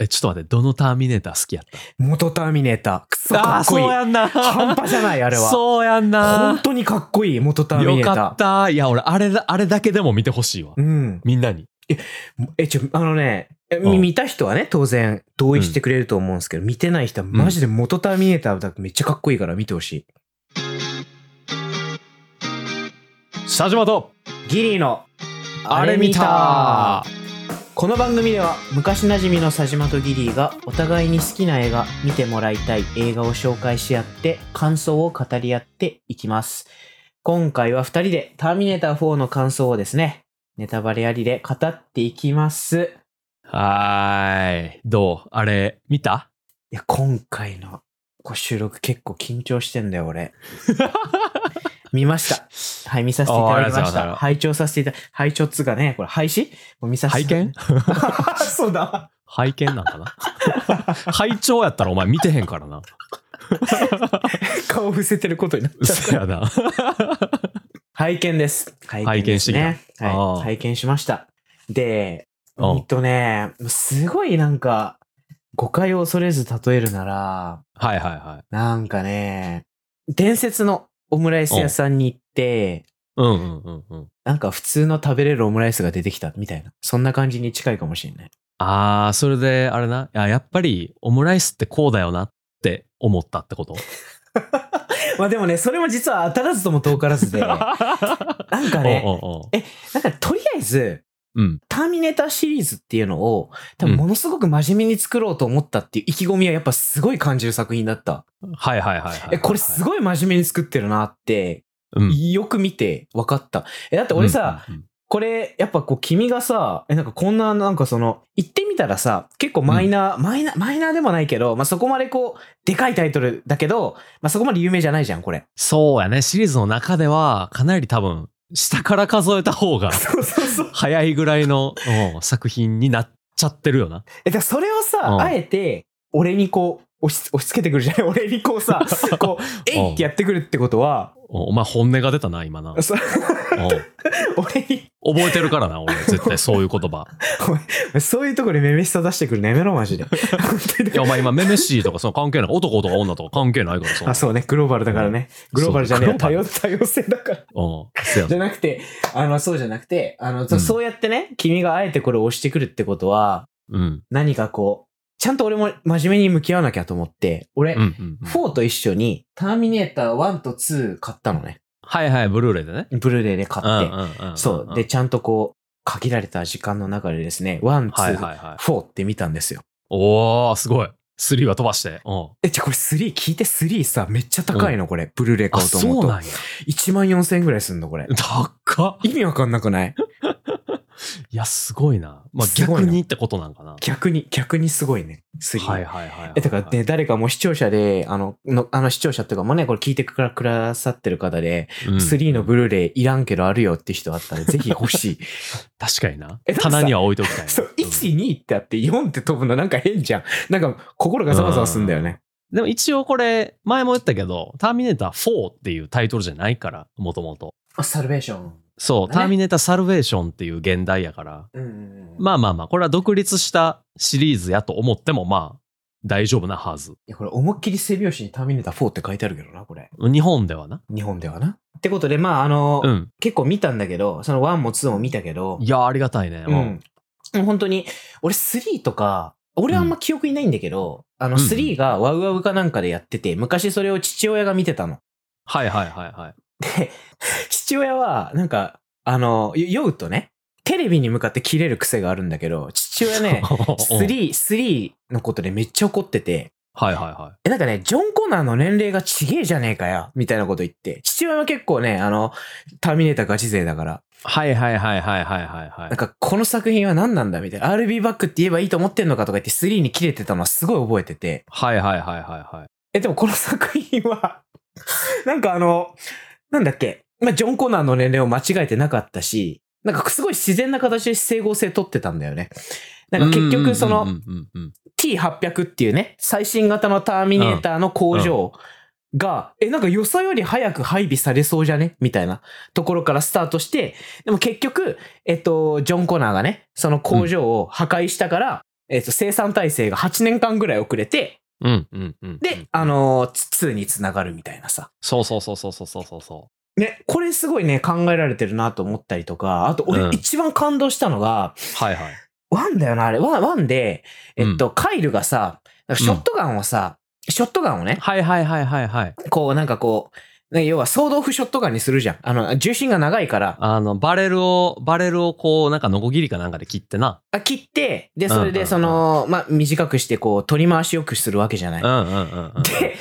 え、ちょっと待って、どのターミネーター好きやった？元ターミネーター。くそかっこいい。そうやんな。半端じゃない、あれは。そうやんな本。当にかっこいい、元ターミネーター。よかった。いや、俺、あれだ、あれだけでも見てほしいわ。うん。みんなに。え、ちょ、あのね、えうん見た人はね、当然同意してくれると思うんですけど、見てない人はマジで元ターミネーターだとめっちゃかっこいいから見てほしい。シャジマと、ギリーのあれ見たこの番組では昔なじみの佐島とギリーがお互いに好きな映画見てもらいたい映画を紹介し合って感想を語り合っていきます。今回は2人でターミネーター4の感想をですねネタバレありで語っていきます。はーい。どう？あれ、見た？いや今回のご収録結構緊張してんだよ俺 見ましたはい見させていただきましあーありがとうございますた拝聴させていた拝聴っつうかねこれ廃止もう見させ拝て見？そうだ拝見なんかな拝聴やったらお前見てへんからな。顔伏せてることになっちゃった嘘やな。拝見です。拝拝見してきたね。はい。拝見しました。で、うっとね、すごいなんか、誤解を恐れず例えるなら、はいはいはい。なんかね、伝説のオムライス屋さんに行って、うんうんうんうん。なんか普通の食べれるオムライスが出てきたみたいな。そんな感じに近いかもしれない。あー、それで、あれな。いや、やっぱり、オムライスってこうだよなって思ったってこと？まあでもね、それも実は当たらずとも遠からずで、なんかね、おうおうえ、なんかとりあえず、うん。ターミネーターシリーズっていうのを、多分ものすごく真面目に作ろうと思ったっていう意気込みはやっぱすごい感じる作品だった。はいはいはいはい。え、これすごい真面目に作ってるなって、うん。よく見て分かった。え、だって俺さ、うんうんうんこれ、やっぱこう君がさ、え、なんかこんな、なんかその、言ってみたらさ、結構マイナー、マイナー、マイナーでもないけど、まあ、そこまでこう、でかいタイトルだけど、まあ、そこまで有名じゃないじゃん、これ。そうやね。シリーズの中では、かなり多分、下から数えた方が そうそうそう。早いぐらいのうん作品になっちゃってるよな。え、だからそれをさ、うんあえて、俺にこう、押し、押し付けてくるじゃない？俺にこうさ、こう、えいってやってくるってことは、おお前本音が出たな、今な。俺に、覚えてるからな、俺。絶対そういう言葉。そういうところでめめしさ出してくるのやめろ、マジで。いや、お前今、メメシーとかその関係ない。男とか女とか関係ないからさ。あ、そうね、グローバルだからね。グローバルじゃねえ多様、多様性だから。うじゃなくて、あの、そうじゃなくて、あの、うんそうやってね、君があえてこれを押してくるってことは、うん。何かこう、ちゃんと俺も真面目に向き合わなきゃと思って、俺、うんうんうん。4と一緒に、ターミネーター1と2買ったのね。はいはい、ブルーレイでね。ブルーレイで買うんって。そう。で、ちゃんとこう、限られた時間の中でですね、1、2、はいはいはい。4って見たんですよ。おー、すごい。3は飛ばして。うん。え、じゃあこれ3、聞いて3さ、めっちゃ高いの、これ。ブルーレイあ、買おうと思うと。そうなんや。1万4000円ぐらいすんの、これ。高っ。意味わかんなくない？いや、すごいな。まあ、逆にってことなんかな。逆に、逆にすごいね。3。はいはいはいはい。え、だからね、誰かもう視聴者で、あの、のあの視聴者っていうかもうね、これ聞いてくらくださってる方で、うん、3のブルーレイいらんけどあるよって人あったら、ぜひ欲しい。確かになえ。棚には置いときたいな。そう、1、2ってあって4って飛ぶのなんか変じゃん。なんか心がざわざわすんだよね。でも一応これ、前も言ったけど、ターミネーター4っていうタイトルじゃないから、もともと。あ、サルベーション。そう、ねターミネーターサルベーションっていう現代やから。うんうんうん。まあまあまあ、これは独立したシリーズやと思っても、まあ、大丈夫なはず。いや、これ思いっきり背拍子にターミネーター4って書いてあるけどな、これ。日本ではな。日本ではな。ってことで、まあ、あの、うん。結構見たんだけど、その1も2も見たけど、いや、ありがたいね。うん。もう本当に、俺3とか、俺はあんま記憶いないんだけど、あのうん3がワウワウかなんかでやってて、昔それを父親が見てたの。はいはいはいはい。で、父親は、なんか、あの、よ酔うとね、テレビに向かって切れる癖があるんだけど、父親ね、3、3のことでめっちゃ怒ってて、はいはいはえ、なんかね、ジョン・コナーの年齢がちげえじゃねえかよ、みたいなこと言って、父親は結構ね、あの、ターミネーターガチ勢だから、い。はいはいはいはいはいはいはいなん。かこの作品は何なんだみたいな、RB バックって言えばいいと思ってんのかとか言って3に切れてたのはすごい覚えてて、はいはいはいはいはい。え、でもこの作品は、なんかあの、なんだっけ、まあ、ジョン・コナーの年齢を間違えてなかったし、なんかすごい自然な形で整合性取ってたんだよね。なんか結局そのうんうんうんうん T800 っていうね、最新型のターミネーターの工場が、え、なんかよそより早く配備されそうじゃね？みたいなところからスタートして、でも結局、えっと、ジョン・コナーがね、その工場を破壊したから、えっ、と、生産体制が8年間ぐらい遅れて、うんうんうん。で、あのー、つ2につながるみたいなさ。そうそうそうそうそうそうそうそね、これすごいね、考えられてるなと思ったりとか、あと俺うん一番感動したのが、う。はいはい。ワンだよな、あれ。ワン、ワンで、えっと、カイルがさ、ショットガンをさ、ショットガンをね、はいはいはいはいはい。こう、なんかこう、ね要は、ソードオフショットガンにするじゃん。あの、銃身が長いから、あの、バレルを、バレルをこう、なんかノコギリかなんかで切ってな。あ切って、で、それで、うんうんうんその、まあ、短くして、こう、取り回しよくするわけじゃない。うんうんうんうん。で、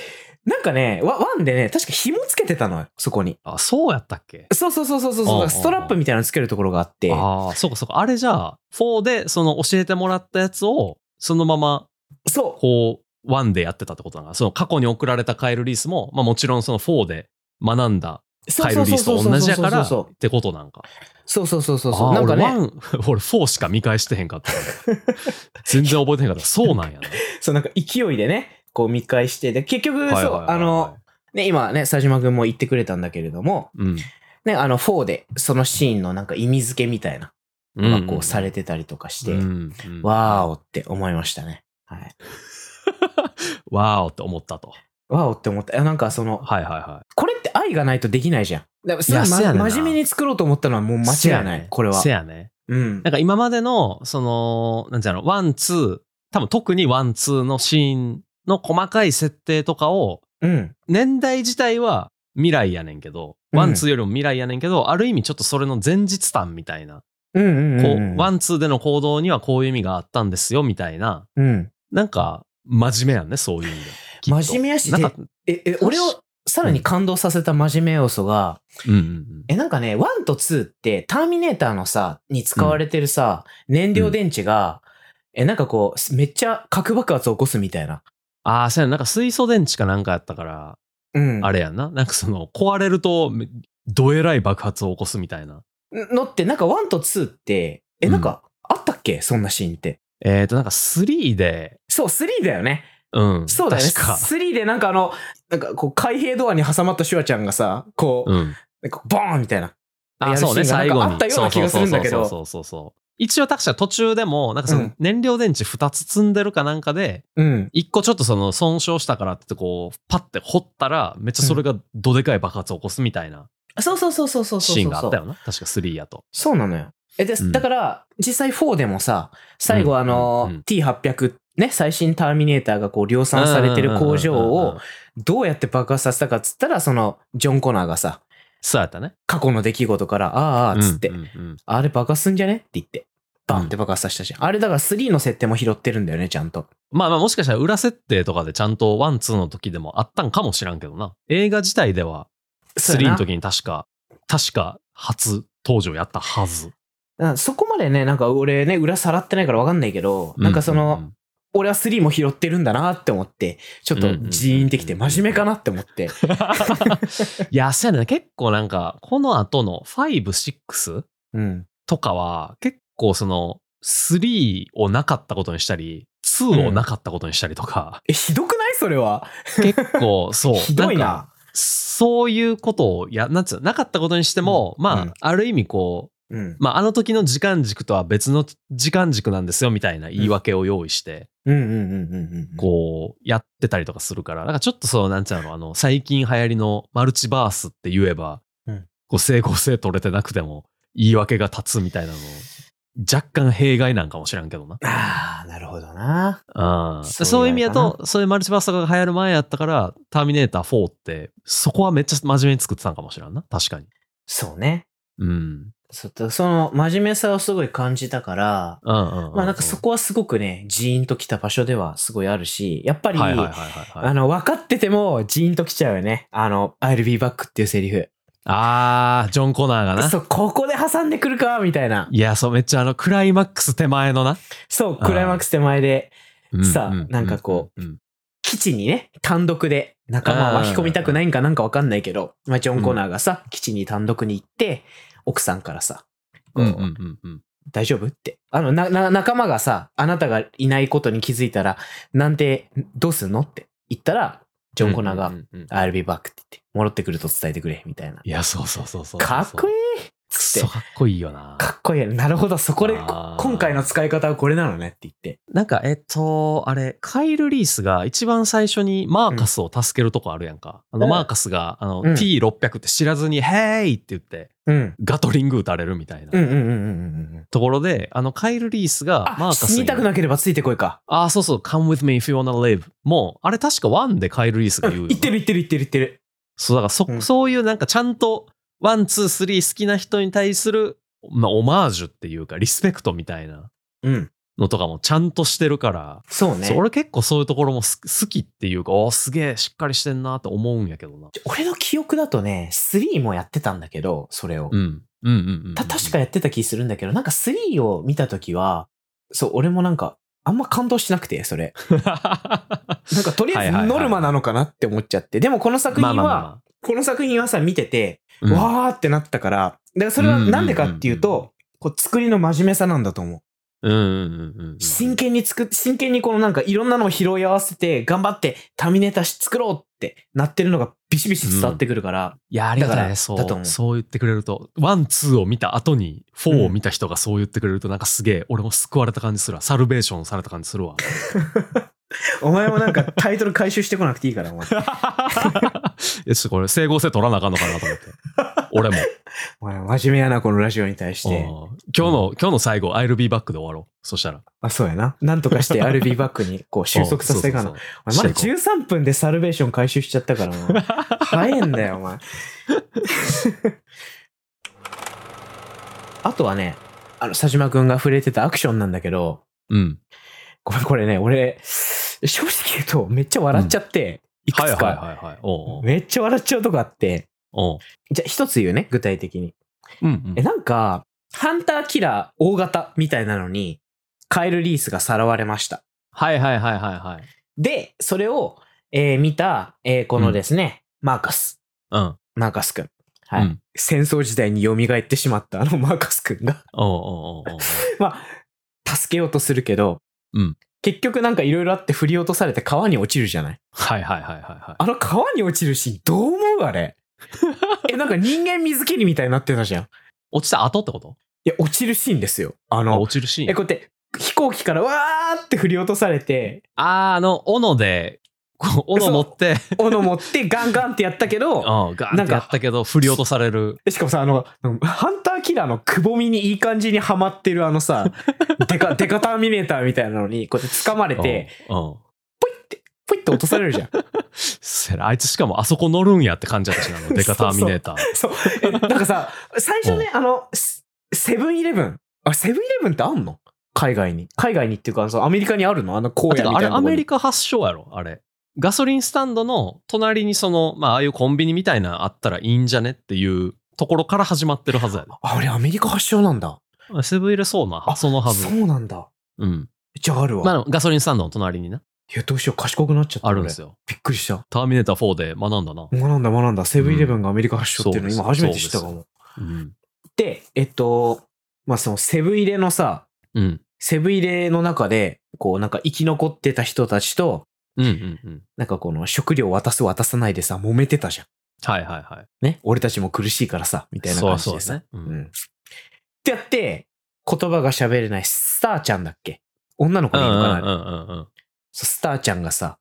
なんかね、ワワンでね、確か紐つけてたのよ、そこに。あ、そうやったっけ？そうそうそうそうそううんうんうんストラップみたいなのつけるところがあって。ああ、そうかそうか。あれじゃあ、4でその教えてもらったやつを、そのまま、そう。こう、1でやってたってことなのかその過去に送られたカイル・リースも、まあもちろんその4で学んだカイル・リースと同じやからそうってことなんか。そうそうそうそうそう。なんかね、俺1、俺4しか見返してへんかったから。全然覚えてへんかった。そうなんやな。そうなんか勢いでね、こう見返して、で、結局、そうあの、、ね、今ね、佐島くんも言ってくれたんだけれども、うん。ね、あの4で、そのシーンのなんか意味付けみたいなのがこうされててたりとかして、うんうんわーおって思いましたね。はい。わーおって思ったと。わーおって思った。いやなんかその、はいはいはい。これって愛がないとできないじゃん。だからそれはま真面目に作ろうと思ったのはもう間違いない。これはせ。やね。うんな。んか今までの、その、なんていうの、ワン、ツー、多分特にワン、ツーのシーンの細かい設定とかを、うん。年代自体は未来やねんけど、うんワン、ツーよりも未来やねんけど、ある意味ちょっとそれの前日談みたいな、うんうんうんうん。こう、ワン、ツーでの行動にはこういう意味があったんですよ、みたいな、うん。なんか、真面目やんね、そういう意味で。きっと真面目やしなんか、え、え、俺をさらに感動させた真面目要素が、うんうんうん。え、なんかね、1と2って、ターミネーターのさ、に使われてるさ、燃料電池が、え、なんかこう、めっちゃ核爆発を起こすみたいな。ああ、そうやななんか水素電池かなんかやったから、うん。あれやんな。なんかその、壊れると、めどえらい爆発を起こすみたいな。のって、なんか1と2って、え、なんか、あったっけ？そんなシーンって。えっ、と、なんか3で、そう、3だよね。うん。そうだよね。確か。3でなんかあの、なんかこう、開閉ドアに挟まったシュワちゃんがさ、こう、うん。なんかボーンみたいな。やあ、るそうね、シーンが最後に。なんかあったような気がするんだけどそうそうそうそうそう。一応確か途中でも、なんかそうのん燃料電池2つ積んでるかなんかで、うん。一個ちょっとその損傷したからって言ってこう、パッて掘ったら、めっちゃそれがどでかい爆発を起こすみたいなそうそうそうそうそうそうそう。シーンがあったよな。確か3やと。そうなのよ。え、で、うんだから、実際4でもさ、最後あの、うんうん T800、ね、最新ターミネーターがこう量産されてる工場うんうんうんうんを、どうやって爆発させたかっつったら、その、ジョン・コナーがさ、そうやったね。過去の出来事から、ああ、ああ、つって、うんうんうんあれ爆発すんじゃねって言って、バンって爆発させたし、あれだから3の設定も拾ってるんだよね、ちゃんと。まあまあもしかしたら裏設定とかでちゃんとワン、ツーの時でもあったんかもしらんけどな。映画自体では3そうやなの時に確か、確か初登場やったはず。うんそこまでね、なんか俺ね、裏さらってないからわかんないけど、なんかその、うんうん俺は3も拾ってるんだなって思って、ちょっとジーンってきて真面目かなって思って。いや、そうやね。結構なんか、この後の5、6うん。とかは、結構その、3をなかったことにしたり、2をなかったことにしたりとか、え、ひどくない？それは。結構、そう。ひどいんかな。そういうことをや、なんつうの、なかったことにしても、まあ、うんある意味こう、うん。まあ、あの時の時間軸とは別の時間軸なんですよ、みたいな言い訳を用意して。こう、やってたりとかするから、なんかちょっとそう、なんちゃうの、あの、最近流行りのマルチバースって言えば、うんこう、整合性取れてなくても、言い訳が立つみたいなの、若干弊害なんかもしらんけどな。ああ、なるほどな。うんそうそういう意味だと、そういうマルチバースとかが流行る前やったから、ターミネーター4って、そこはめっちゃ真面目に作ってたんかもしらんな。確かに。そうね。うん。そその真面目さをすごい感じたから、うんうんうんうん。まあなんかそこはすごくね、ジーンときた場所ではすごいあるし、やっぱり。あの、分かっててもジーンときちゃうよね。あの、I'll be back っていうセリフ。あー、ジョン・コナーがな。そう、ここで挟んでくるか、みたいな。いや、そう、めっちゃあの、クライマックス手前のな。そう、クライマックス手前で、さなんかこう。うん基地にね、単独で仲間を巻き込みたくないんかなんかわかんないけど、まあ、ジョン・コナーがさ、基地に単独に行って、奥さんからさ、こううんうんうんうん。大丈夫って。あの、な、な、仲間がさ、あなたがいないことに気づいたら、なんて、どうすんのって言ったら、ジョン・コナーがうん、うんうん I'll be back って言って、戻ってくると伝えてくれ、みたいな。いや、そうそうそうそうそう。かっこいいつって。かっこいいよな。かっこいい。なるほど。そこで、今回の使い方はこれなのねって言って。なんか、えっと、あれ、カイル・リースが一番最初にマーカスを助けるとこあるやんか。あの、うんマーカスが、あの、うん T600 って知らずに、ヘーイって言って、うん。ガトリング撃たれるみたいな。ところで、あの、カイル・リースがマーあ、カス死にたくなければついてこいか。ああ、そうそう、come with me if you wanna live. もう、あれ確かワンでカイル・リースが言うよな 言ってる言ってる言ってる言ってる。そう、だからそ、うんそういうなんかちゃんと、ワン、ツー、スリー好きな人に対する、まあ、オマージュっていうか、リスペクトみたいなうん。のとかもちゃんとしてるから、そうね。そう俺結構そういうところもす好きっていうか、おーすげえしっかりしてんなって思うんやけどな。俺の記憶だとね、3もやってたんだけど、それを。うん。うんうんうんうん。た、確かやってた気するんだけど、なんか3を見たときは、そう、俺もなんか、あんま感動しなくて、それ。なんかとりあえずはいはいはいノルマなのかなって思っちゃって。でもこの作品は、まあまあまあまこの作品はさ、見てて、うんわーってなったから、だからそれはなんでかっていうと、こう作りの真面目さなんだと思う。うんうんうんうんうん。真剣に作っ、真剣にこのなんかいろんなのを拾い合わせて、頑張ってターミネーター作ろうってなってるのがビシビシ伝わってくるから、いや、ありがたい。そうそう言ってくれると。ワン、ツーを見た後に、フォーを見た人がそう言ってくれると、なんかすげえ、俺も救われた感じするわ。サルベーションされた感じするわ。お前もなんかタイトル回収してこなくていいから、お前。いや、ちょっとこれ、整合性取らなあかんのかなと思って。俺も。お前真面目やな、このラジオに対して。うん今日の、今日の最後、I'll be back で終わろう。そしたら。あ、そうやな。なんとかして RB バックにこう収束させていかな。うんそうお前まだしてい13分でサルベーション回収しちゃったからな。早いんだよ、お前。あとはね、あの、佐島くんが触れてたアクションなんだけど、うん。ごめん、これね、俺、正直言うとめっちゃ笑っちゃって、いくつか、めっちゃ笑っちゃうとこあって、じゃあ一つ言うね、具体的に。うんうんえ、なんか、ハンターキラー大型みたいなのに、カエル・リースがさらわれました。はいはいはいはいはい。で、それを、えー見た、えーこのですね、マーカス。うん。マーカスくん。はい、うん戦争時代に蘇ってしまったあのマーカスくんが、まあ、助けようとするけど、うん結局なんかいろいろあって振り落とされて川に落ちるじゃない？はいはいはいはいはい。あの川に落ちるシーンどう思うあれ？え、なんか人間水切りみたいになってたじゃん。い落ちた後ってこと？や、落ちるシーンですよ。ああの、落ちるシーえ、ン。こうやって飛行機からわーって振り落とされて、あー、あの、斧で、こう斧持って、斧持ってガンガンってやったけど、うん、ガーンってやったけど、振り落とされる。しかもさ、あの、ハンターキラーのくぼみにいい感じにはまってるあのさ、デカ、デカターミネーターみたいなのに、こうやって掴まれて、うん、うん。ポイって落とされるじゃん。あいつしかもあそこ乗るんやって感じだったしな、あの デカターミネーター。そう。えなんかさ、最初ね、あの、セセブンイレブン。あ、セブンイレブンってあんの？海外に。海外にっていうか、そうアメリカにあるの？あの荒野みたいなあれアメリカ。カ発祥やろあれ。ガソリンスタンドの隣にその、まあ、ああいうコンビニみたいなのあったらいいんじゃねっていうところから始まってるはずやで。あ、あれアメリカ発祥なんだ。セブン入れそうな、あそのはずそ。うなんだ。うん。じゃああるわ。まあ、ガソリンスタンドの隣にな、いや、どうしよう、賢くなっちゃった。よ。あるんですよ。びっくりした。ターミネーター4で学んだな。学んだ学んだ。セブンイレブンがアメリカ発祥っていうの、うん今初めて知ったかも。うん。で、えっと、まあそのセブン入れのさ、うん。セブン入れの中で、こうなんか生き残ってた人たちと、うんうんうん。なんかこの食料渡す渡さないでさ、揉めてたじゃん。はいはいはい。ね。俺たちも苦しいからさ、みたいな感じでさ。そうそうですね。う。うんん。ってやって、言葉が喋れないスターちゃんだっけ？女の子でいいのかな、スターちゃんがさ、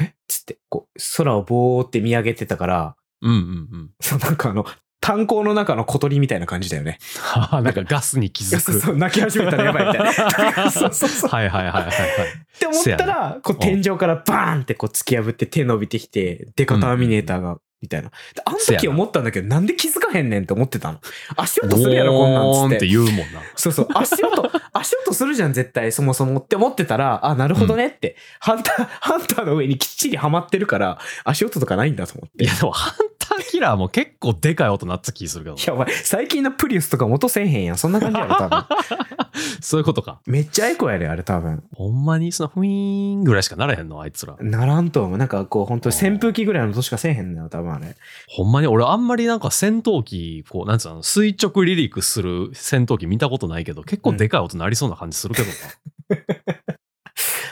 え？っつって、こう、空をぼーって見上げてたから、うんうんうん。そうなんかあの、炭鉱の中の小鳥みたいな感じだよね。なんかガスに気づく。そう泣き始めたらやばいみたいな。そうそうそう。はいはいはいはいはい。って思ったら、こう天井からバーンってこう突き破って手伸びてきて、デカターミネーターが、みたいな。であの時思ったんだけど、なんで気づかへんねんって思ってたの？足音するやろ、こんなんボーンっつってて。言うもんな。そうそう、足音、足音するじゃん、絶対、そもそもって思ってたら、あ、なるほどねって、ハンター、ハンターの上にきっちりはまってるから、足音とかないんだと思って。いいやでもハンターキラーも結構でかい音なった気するけど。や、お前、最近のプリウスとか元せえへんやん。そんな感じやろ、多分。そういうことか。めっちゃエコやで、あれ、多分。ほんまにそのフィーンぐらいしかならへんのあいつら。ならんと思う。なんかこう、本当扇風機ぐらいの音しかせえへんのよ、多分あれ。ほんまに俺あんまりなんか戦闘機、こう、なんつうの、垂直離陸する戦闘機見たことないけど、結構でかい音なりそうな感じするけどな。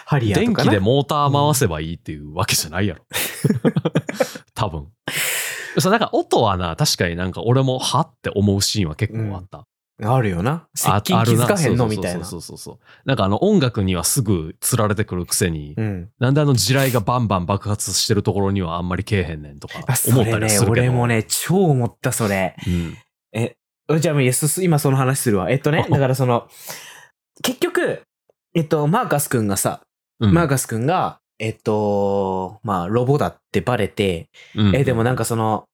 ハリア電気でモーター回せばいいっていうわけじゃないやろ。多分。そう、なんか音はな、確かになんか俺もはって思うシーンは結構あった。あるよな。接あ近気づかへんのみたいな。そうそうそうそう。なんかあの音楽にはすぐ釣られてくるくせに、うん。なんであの地雷がバンバン爆発してるところにはあんまりけえへんねんとかあ、そ思ったれねりするけど。俺もね、超思った、それ。うん。え、じゃあもういいです今その話するわ。えっとね、だからその、結局、えっと、マーカス君がさ、うん。マーカス君が、えっと、まあ、ロボだってバレて、うんえ、でもなんかその、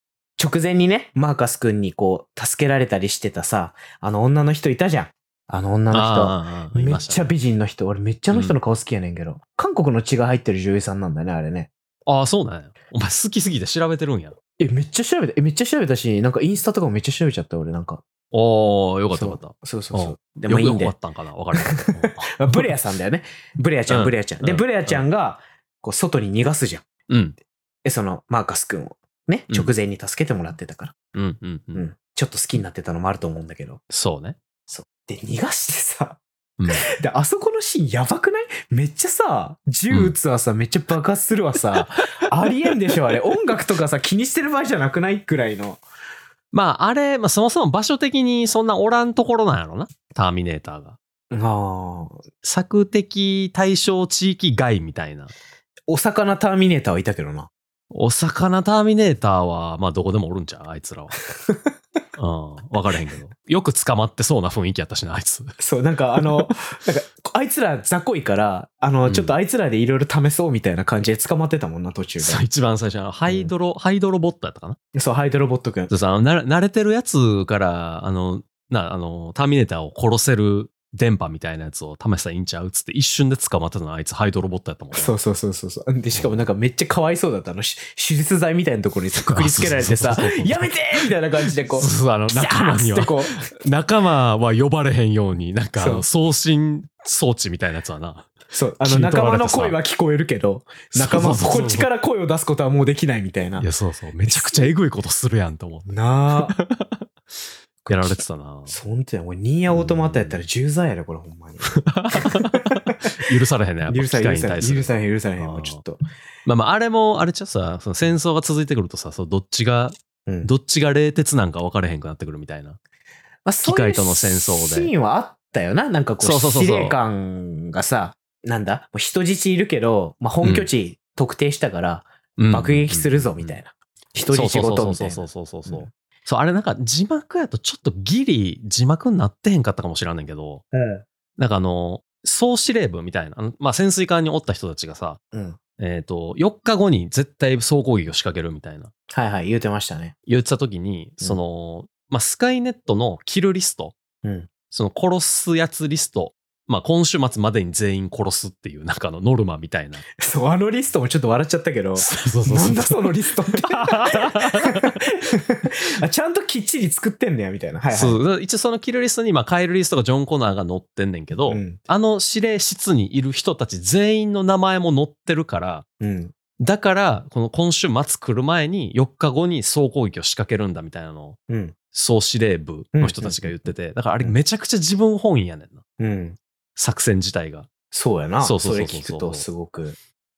直前にね、マーカス君にこう、助けられたりしてたさ、あの女の人いたじゃん。あの女の人。めっちゃ美人の人。俺めっちゃあの人の顔好きやねんけど。韓国の血が入ってる女優さんなんだね、あれね。ああ、そうなんや。お前好きすぎて調べてるんや。え、めっちゃ調べた。え、めっちゃ調べたし、なんかインスタとかもめっちゃ調べちゃった、俺なんか。おー、よかったよかっそうそうそう。た。でもいいんでよく終わ。ったんかなわからないけど。ブレアさんだよね。ブレアちゃん、うんブレアちゃん。で、うんブレアちゃんが、こう、外に逃がすじゃん。うん。で、その、マーカス君を、ね、うん直前に助けてもらってたから。うんうんう。うんん。ちょっと好きになってたのもあると思うんだけど。そうね。そう。で、逃がしてさ、うん。で、あそこのシーンやばくない？めっちゃさ、銃撃つわさ、めっちゃ爆発するわさ、ありえんでしょ、あれ。音楽とかさ、気にしてる場合じゃなくないくらいの。まあ、あれ、まあ、そもそも場所的にそんなおらんところなんやろな。ターミネーターが。ああ。索敵対象地域外みたいな。お魚ターミネーターはいたけどな。お魚ターミネーターは、まあ、どこでもおるんちゃうあいつらは。うん。分からへんけど。よく捕まってそうな雰囲気やったしな、あいつ。そう、なんかあの、なんか、あいつら雑魚いから、あの、うんちょっとあいつらでいろいろ試そうみたいな感じで捕まってたもんな、途中そう、で。一番最初のハイドロ、ハイドロボットやったかな？そう、ハイドロボット君。でさ、あのな慣れてるやつから、あの、な、あの、ターミネーターを殺せる電波みたいなやつを試したらいいんちゃうっつって一瞬で捕まってたのはあいつハイドロボットやったもんね。そうそうそうそうそう。で、しかもなんかめっちゃかわいそうだったの。し手術剤みたいなところにさくくりつけられてさやめてみたいな感じでこう、そうそうあの、仲間には仲間は呼ばれへんように、なんか送信装置みたいなやつはな。そう、あの仲間の声は聞こえるけど、仲間、こっちから声を出すことはもうできないみたいな。いや、そうそう。めちゃくちゃえぐいことするやんと思って。なあ。やられてたな。そう本当や、もうニーヤオートマタやったら重罪やろ、これほんまに。許されへんね、やっぱ機許されへん、許されへん、械に対する許。されへん、許されへん、もうちょっと。まあまあ、あれも、あれちゃうさ、その戦争が続いてくるとさ、そうどっちが、うんどっちが冷徹なんか分かれへんくなってくるみたいな。まあ、そういう機械との戦争でシーンはあったよな。なんかこう、そうそうそうそう司令官がさ、なんだ？もう人質いるけど、まあ、本拠地特定したから、うん爆撃するぞ、みたいな。人質ごとみたいな。そうそうそうそうそうそう。うんそう、あれなんか字幕やとちょっとギリ字幕になってへんかったかもしれんねんけど、なんかあの、総司令部みたいな、あのまあ潜水艦におった人たちがさ、うん。うん。えっ、と、4日後に絶対総攻撃を仕掛けるみたいなはいはい、言うてましたね。言ってた時に、その、まあスカイネットのキルリスト、うん。その殺すやつリスト、まあ今週末までに全員殺すっていうなんかあのノルマみたいな。そう、あのリストもちょっと笑っちゃったけど、そうそうそうなんだそのリストって。あちゃんときっちり作ってんねや、みたいな。はいはい。そう一応そのキルリストに、まあ、カイルリストがジョン・コナーが載ってんねんけど、うん。あの指令室にいる人たち全員の名前も載ってるから、うん。だから、この今週末来る前に4日後に総攻撃を仕掛けるんだみたいなのを、うん。総司令部の人たちが言ってて、だからあれめちゃくちゃ自分本位やねんな。うん。作戦自体が。そうやな。そそうそうそうそうれ聞くとすごく。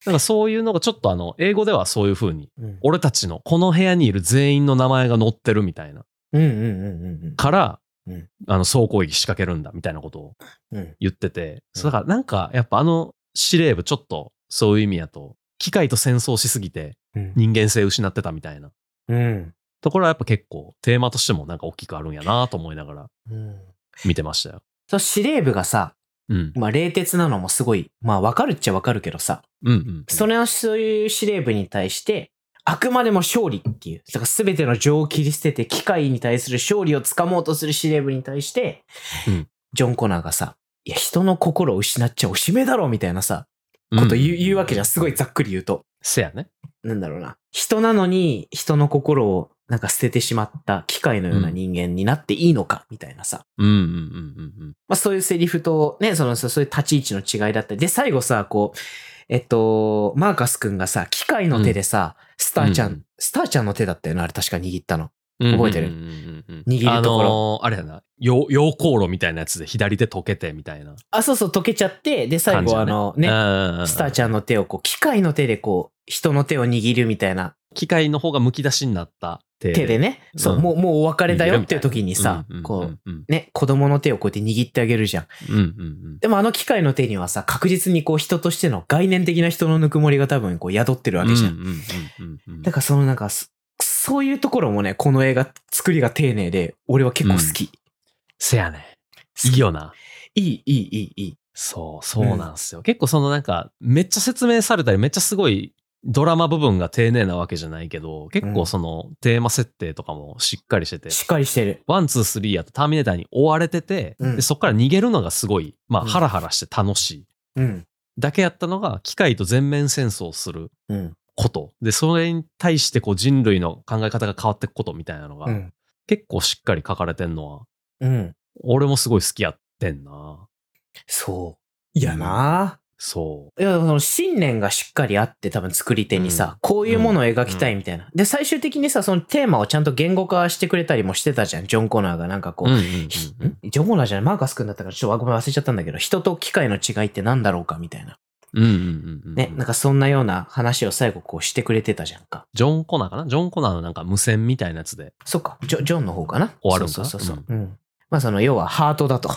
なんかそういうのがちょっとあの、英語ではそういう風に、うん俺たちのこの部屋にいる全員の名前が載ってるみたいな。うんうんうんうんから、うんあの、総攻撃仕掛けるんだみたいなことをうん。うん。言ってて、そうだからなんかやっぱあの司令部ちょっとそういう意味やと、機械と戦争しすぎてうん。人間性失ってたみたいなうん。ところはやっぱ結構テーマとしてもなんか大きくあるんやなと思いながらうん。見てましたよ。そう、司令部がさ、うん。まあ、冷徹なのもすごい、まあ、わかるっちゃわかるけどさ、うんうん。それの、そういう司令部に対して、あくまでも勝利っていう、だから全ての情を切り捨てて、機械に対する勝利をつかもうとする司令部に対して、うんジョン・コナーがさ、いや、人の心を失っちゃおしめだろみたいなさ、こと言う,、言うわけじゃん。すごいざっくり言うと。せやね。なんだろうな。人なのに、人の心をなんか捨ててしまった機械のような人間になっていいのか、みたいなさ。うんうんうんうんまあそういうセリフと、ね、その、そそういう立ち位置の違いだったり。で、最後さ、こう、えっと、マーカス君がさ、機械の手でさ、スターちゃん、うんスターちゃんの手だったよな、あれ確か握ったの。うん。覚えてるうんうんうんうん握るところあのーあれやな。溶溶鉱炉みたいなやつで左手溶けてみたいなあ、そうそう、溶けちゃって、で、最後あの、ね、ねスターちゃんの手をこう、機械の手でこう、人の手を握るみたいな機械の方がむき出しになった手で。手でね、そう、うんもう、もうお別れだよっていう時にさうんうん、こう、うんね、子供の手をこうやって握ってあげるじゃん。うんうんうん。でもあの機械の手にはさ、確実にこう人としての概念的な人のぬくもりが多分こう宿ってるわけじゃん。うんうんうんうんだからそのなんか、そそういうところもね、この映画作りが丁寧で、俺は結構好き。せやね。いいよな。いい、いい、いい、いい。そう、そうなんですよ。結構そのなんか、めっちゃ説明されたり、めっちゃすごいドラマ部分が丁寧なわけじゃないけど、結構そのテーマ設定とかもしっかりしてて、しっかりしてる。ワン、ツー、スリーやとターミネーターに追われてて、うんでそこから逃げるのがすごい、まあうんハラハラして楽しい。うん。だけやったのが、機械と全面戦争するうん。こと。で、それに対してこう人類の考え方が変わっていくことみたいなのが、うん。結構しっかり書かれてんのは、うん。俺もすごい好きやってんな。そう。いやなそいや、その信念がしっかりあって多分作り手にさ、うんこういうものを描きたいみたいな。で、最終的にさ、そのテーマをちゃんと言語化してくれたりもしてたじゃん。ジョン・コナーがなんかこう。う、うんうんうんうんジョン・コナーじゃない、マーカス君だったから、ちょっとごめん忘れちゃったんだけど、人と機械の違いって何だろうかみたいな。うんうんうんうん。ね、なんかそんなような話を最後こうしてくれてたじゃんか。ジョン・コナーかな？ジョン・コナーのなんか無線みたいなやつで。そっか、ジョジョンの方かな？終わるんか？そうそうそうそう。うん。まあその、要はハートだと。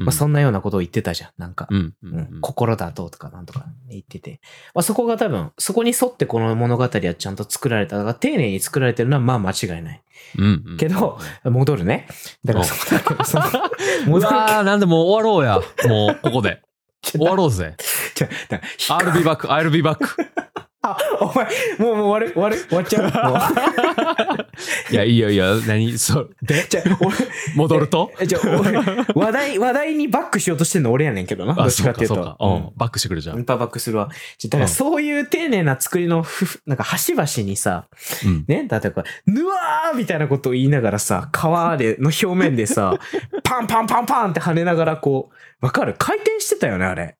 うんまあそんなようなことを言ってたじゃん。なんか。うんうんう。心だととかなんとか言ってて。まあそこが多分、そこに沿ってこの物語はちゃんと作られた。だから丁寧に作られてるのはまあ間違いない。うんうんけど、戻るね。だからそこだけど、その、う戻るわー、なんでもう終わろうや。もう、ここで。終わろうぜ。I'll be back, I'll be back. あ、お前、もう、もう終わる、終わる、終わっちゃう。いや、いいよいいよ。何そう。で、じゃあ、俺、戻ると？えじゃあ俺話題、話題にバックしようとしてんの俺やねんけどな。どっちかっていうと。そうかそうかうん。バックしてくるじゃん。うんパバックするわ。だからうんそういう丁寧な作りのふふ、なんか端々にさ、うん。ね、例えば、ぬわーみたいなことを言いながらさ、川で、の表面でさ、パンパンパンパンって跳ねながらこう、わかる？回転してたよね、あれ。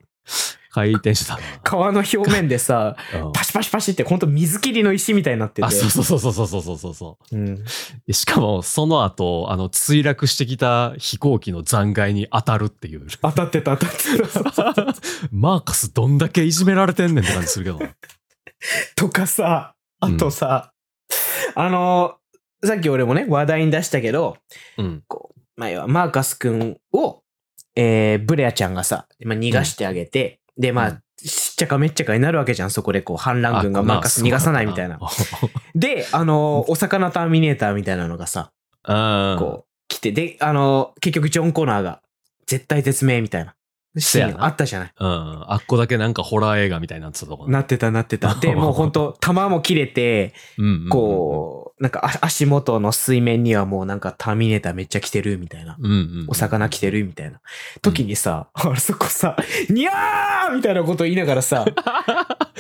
回転した。川の表面でさ、パシパシパシって本当水切りの石みたいになってて。あ、そうそうそうそうそうそうそうう。ん、しかも、その後、あの、墜落してきた飛行機の残骸に当たるっていう。当たってた当たってた。マーカスどんだけいじめられてんねんって感じするけど。とかさ、あとさ、うん、あの、さっき俺もね、話題に出したけど、うん、こう前は、マーカス君を、えー、ブレアちゃんがさ、今逃がしてあげて、で、まあ、うんしっちゃかめっちゃかになるわけじゃん、そこでこう、反乱軍があマーカス逃がさないみたいな。。で、あの、お魚ターミネーターみたいなのがさ、こう、来て、で、あの、結局ジョン・コナーが、絶対絶命みたいな、シーンがあったじゃない。うん。うん。あっこだけなんかホラー映画みたいになってたとこなってたなってた。で、もう本当弾も切れて、こう、なんかあ足元の水面にはもうなんかターミネーターめっちゃ来てるみたいな。うんうん。お魚来てるみたいな。時にさ、あそこさ、にゃーみたいなこと言いながらさ、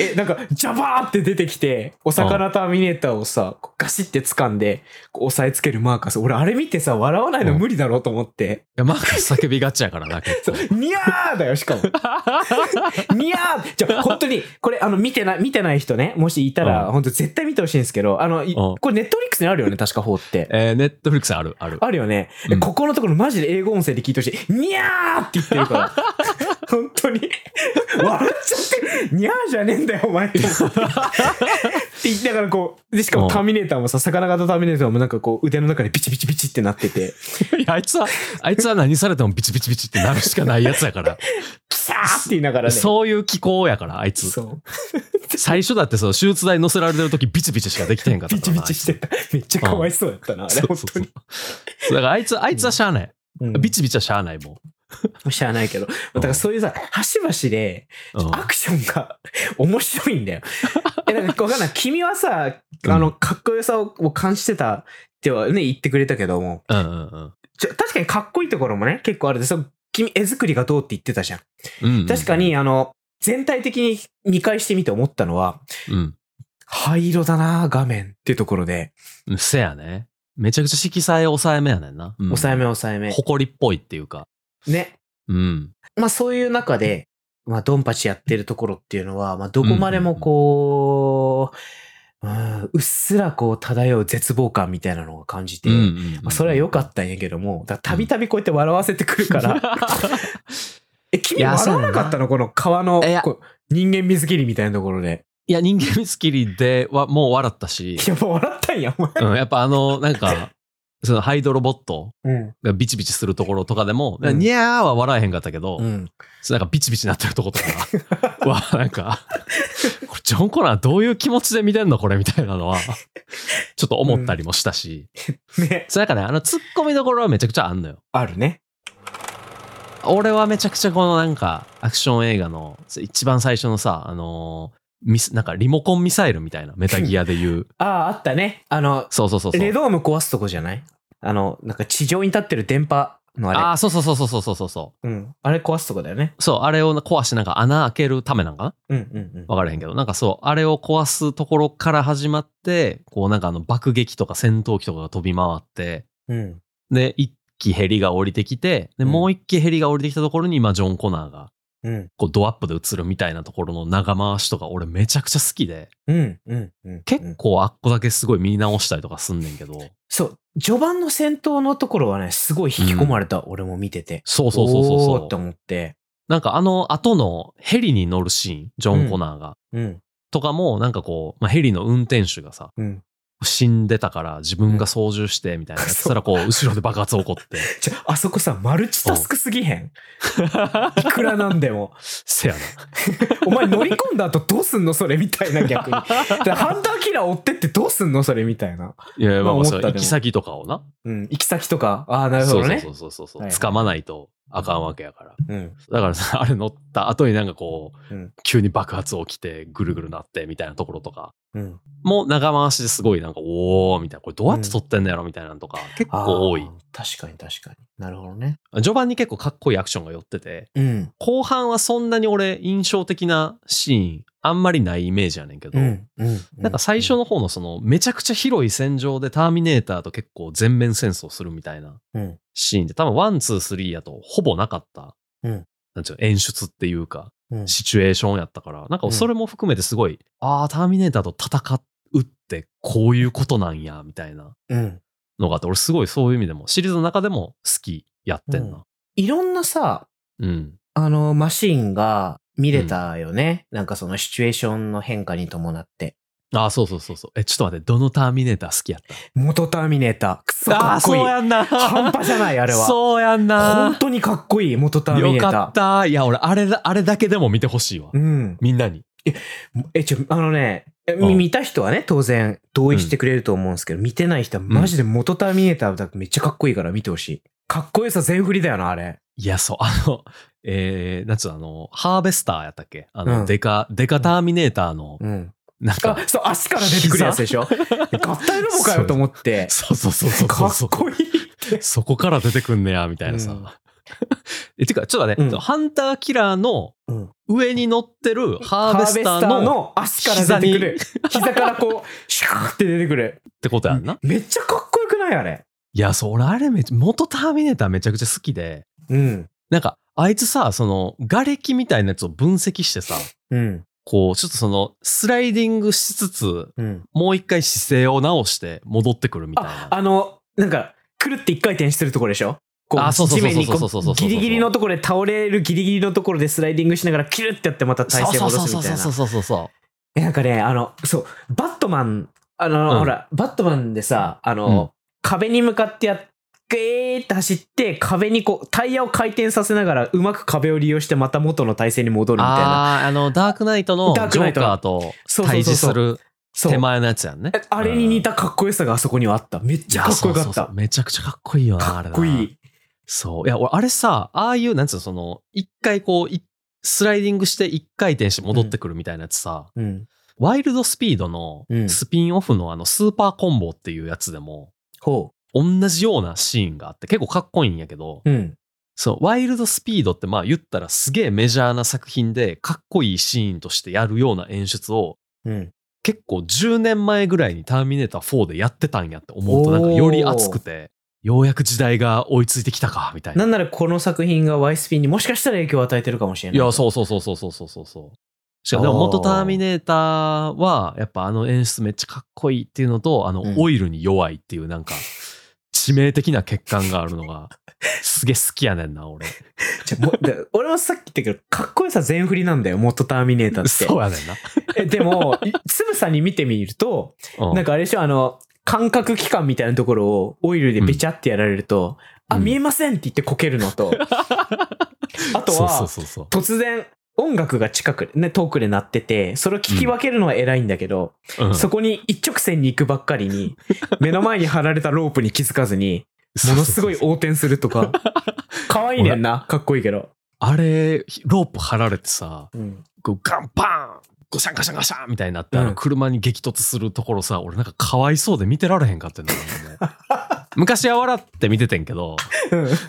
え、なんか、ジャバーって出てきて、お魚ターミネーターをさ、ガシって掴んで、押さえつけるマーカス。俺、あれ見てさ、笑わないの無理だろうと思って。いや、マーカス叫びがちやからな、結そう構。、にゃーだよ、しかも。にゃーじゃあ、本当に、これ、あの、見てない、見てない人ね、もしいたら、うん本当絶対見てほしいんですけど、あの、これ、ネットフリックスにあるよね、確か、4って。えー、ネットフリックスある、ある。あるよね。えうんここのところマジで英語音声で聞いてほしい。にゃーって言ってるから。本当に？笑っちゃって、にゃーじゃねえんだよ、お前って。って言いながらこう、で、しかもうんターミネーターもさ、魚型ターミネーターもなんかこう、腕の中でピチピチピチってなってて、いやあいつは、あいつは何されてもビチビチビチってなるしかないやつやから。キャーって言いながらね。そういう気候やから、あいつ。そう。最初だってその手術台乗せられてる時ビチビチしかできてへんかったビチからなビチしてた。めっちゃかわいそうやったな、あれ、本当に。だからあいつ、あいつはしゃあない。うんビチビチはしゃあないも 知らないけど。だからそういうさ、端々で、アクションが 面白いんだよ。え、なんかわかんない。君はさ、あの、かっこよさを感じてたってはね、言ってくれたけども、うんうんうんちょ確かにかっこいいところもね、結構あるで、そう君、絵作りがどうって言ってたじゃん。うんうん。確かに、あの、全体的に見返してみて思ったのは、うん。灰色だな画面っていうところで、うん。せやね。めちゃくちゃ色彩抑えめやねんな。うん抑えめ抑えめ。誇りっぽいっていうか。ね。うん。まあそういう中で、まあドンパチやってるところっていうのは、まあどこまでもこう、うんうっすらこう漂う絶望感みたいなのを感じて、うんうんうんまあ、それは良かったんやけども、だたびたびこうやって笑わせてくるから、え、君笑わなかったのこの川の人間水切りみたいなところで。いや、人間見つきりではもう笑ったしい、や、もう笑ったんや、お前。うん、やっぱあの、なんか、そのハイドロボットうん。がビチビチするところとかでも、うんニャーは笑えへんかったけど、うん。なんかビチビチなってるとことか は、なんか、これジョン・コナーどういう気持ちで見てんのこれみたいなのは、ちょっと思ったりもしたし、ね。それなんかね、あのツッコミどころはめちゃくちゃあんのよ。あるね。俺はめちゃくちゃこのなんか、アクション映画の一番最初のさ、あのーミス、なんかリモコンミサイルみたいな、メタギアで言う。ああ、あったね。あの、そうそうそうそう。レドーム壊すとこじゃない？あの、なんか地上に立ってる電波のあれ。ああ、そうそうそうそうそうそうそう。うん。あれ壊すとこだよね。そう、あれを壊してなんか穴開けるためなんか？なうんうんうん。わからへんけど、なんかそう、あれを壊すところから始まって、こうなんかあの爆撃とか戦闘機とかが飛び回って、うん。で、一機ヘリが降りてきて、で、うんもう一機ヘリが降りてきたところに、今、ジョン・コナーが、うん。こうドアップで映るみたいなところの長回しとか、俺めちゃくちゃ好きで、うん。うん。うん。結構あっこだけすごい見直したりとかすんねんけど、そう。序盤の戦闘のところはね、すごい引き込まれた。俺も見てて。そうそうそうそうおそうーって思って。なんかあの後のヘリに乗るシーン、ジョン・コナーが、うん。とかも、なんかこう、まあ、ヘリの運転手がさ、うん。死んでたから自分が操縦してみたいな やつたらこう後ろで爆発起こって。じゃ、あそこさ、マルチタスクすぎへん？いくらなんでも。せやな。お前乗り込んだ後どうすんのそれみたいな逆に。ハンターキラー追ってってどうすんのそれみたいな。いやいや、まあまあ行き先とかをな。うん。行き先とか。ああ、なるほどね。そうそうそうそうそう、はいはい掴まないとあかんわけやから。うん。だからさ、あれ乗った後になんかこう、うん急に爆発起きてぐるぐるなってみたいなところとか。うん。もう長回しですごいなんか、おーみたいな。これどうやって撮ってんのやろみたいなのとか、結構多い。確かに確かに。なるほどね。序盤に結構かっこいいアクションが寄ってて、うん。後半はそんなに俺印象的なシーンあんまりないイメージやねんけど、うん。うん。なんか最初の方のそのめちゃくちゃ広い戦場でターミネーターと結構全面戦争するみたいなうん。シーンで多分ワン、ツー、スリーやとほぼなかった、うんなんていうの演出っていうかうん。シチュエーションやったから、なんかそれも含めてすごい、ああ、ターミネーターと戦うってこういうことなんや、みたいなうん。のがあって、俺すごいそういう意味でもシリーズの中でも好きやってんな。いろんなさ、うん。あの、マシンが見れたよね。なんかそのシチュエーションの変化に伴って。ああ、そうそうそうそう。え、ちょっと待って、どのターミネーター好きやった？元ターミネーター。くそかああ、っこいい。そうやんな。半端じゃない、あれは。そうやんな本。当にかっこいい、元ターミネーター。よかった。いや、俺、あれだ、あれだけでも見てほしいわ。うん。みんなに。え、ちょ、あのね、えうん見た人はね、当然同意してくれると思うんですけど、見てない人はマジで元ターミネーターだとめっちゃかっこいいから見てほしい。かっこよさ全振りだよな、あれ。いや、そう、あの、えー、なんつうの、あの、ハーベスターやったっけ？あの、うんデカ、デカターミネーターの、うん。なんかあ、、そう、足から出てくるやつでしょ？合体ロボかよと思って。そうそうそうそうかそう。っこいいって。そこから出てくんねや、みたいなさ。うん え、てか、ちょっと待って、うんハンターキラーのうん上に乗ってるハーベスターの足から出てくる。膝からこう、シューって出てくる。ってことやんな。めっちゃかっこよくないあれ？いや、そう、俺あれめっちゃ、元ターミネーターめちゃくちゃ好きで、うん。なんか、あいつさ、その、瓦礫みたいなやつを分析してさ、うん。こう、ちょっとその、スライディングしつつ、うん。もう一回姿勢を直して戻ってくるみたいあ、な。あの、なんか、くるって一回転してるところでしょ？こあそうそうそう地面にこそうそうそうそうそうギリギリのところで倒れるギリギリのところでスライディングしながらキュルってやってまた体勢戻すみたいな。そうそうそうそうそう。えなんかね、あの、そう、バットマン、あの、うんほら、バットマンでさ、あの、壁に向かってやっ、ゲーって走って、壁にこう、タイヤを回転させながら、うまく壁を利用してまた元の体勢に戻るみたいな。ああの、ダークナイトのジョーダークナイトのカーと対峙する手前のやつやんね。えあれに似たかっこよさがあそこにはあった。めっちゃかっこよかったいやそうそうそう。めちゃくちゃかっこいいよな、あかっこいい。そう。いや、俺、あれさ、ああいう、なんつうの、その、一回こう、いスライディングして一回転して戻ってくるみたいなやつさ、うん。ワイルドスピードのうんスピンオフのあの、スーパーコンボっていうやつでも、ほ同じようなシーンがあって、結構かっこいいんやけど、う。うん。そう、ワイルドスピードってまあ言ったらすげえメジャーな作品で、かっこいいシーンとしてやるような演出を、うん。結構10年前ぐらいにターミネーター4でやってたんやって思うとなんかより熱くて、ようやく時代が追いついてきたか、みたいな。なんならこの作品が YSP にもしかしたら影響を与えてるかもしれない。いや、そうそうそうそうそうそうそう。しかも元ターミネーターは、やっぱあの演出めっちゃかっこいいっていうのと、あの、オイルに弱いっていうなんか、致命的な欠陥があるのが、すげえ好きやねんな、俺。俺もさっき言ったけど、かっこよさ全振りなんだよ、元ターミネーターって。そうやねんな。でも、つぶさに見てみると、なんかあれでしょ、あの、感覚器官みたいなところをオイルでべちゃってやられると、うんあ、見えませんって言ってこけるのと、あとは。突然音楽が近くで、ね、遠くで鳴ってて、それを聞き分けるのは偉いんだけど、うんそこに一直線に行くばっかりに、目の前に張られたロープに気づかずに、ものすごい横転するとか、可愛いねんな、かっこいいけど。あれ、ロープ張られてさ、うん。こうガンパーンゴシャンガシャンガシャンみたいになって、うんあの車に激突するところさ、俺なんかかわいそうで見てられへんかってんだよね。昔は笑って見ててんけど、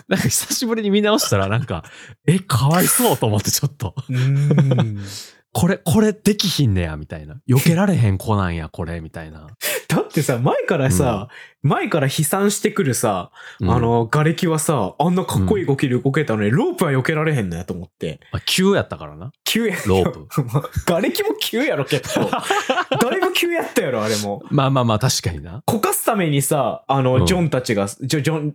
なんか久しぶりに見直したらなんか、え、かわいそうと思ってちょっと、うん これ、これできひんねや、みたいな。避けられへん子なんや、これ、みたいな。だってさ、前からさ、前から飛散してくるさ、うんあ、の、瓦礫はさ、あんなかっこいい動きで動けたのに、ロープは避けられへんのやと思って。まあ、急やったからな。急やロープ。瓦礫も急やろ、結構。だいぶ急やったやろ、あれも。まあまあまあ、確かにな。こかすためにさ、あの、うんジョンたちが、ジョ、ジョン、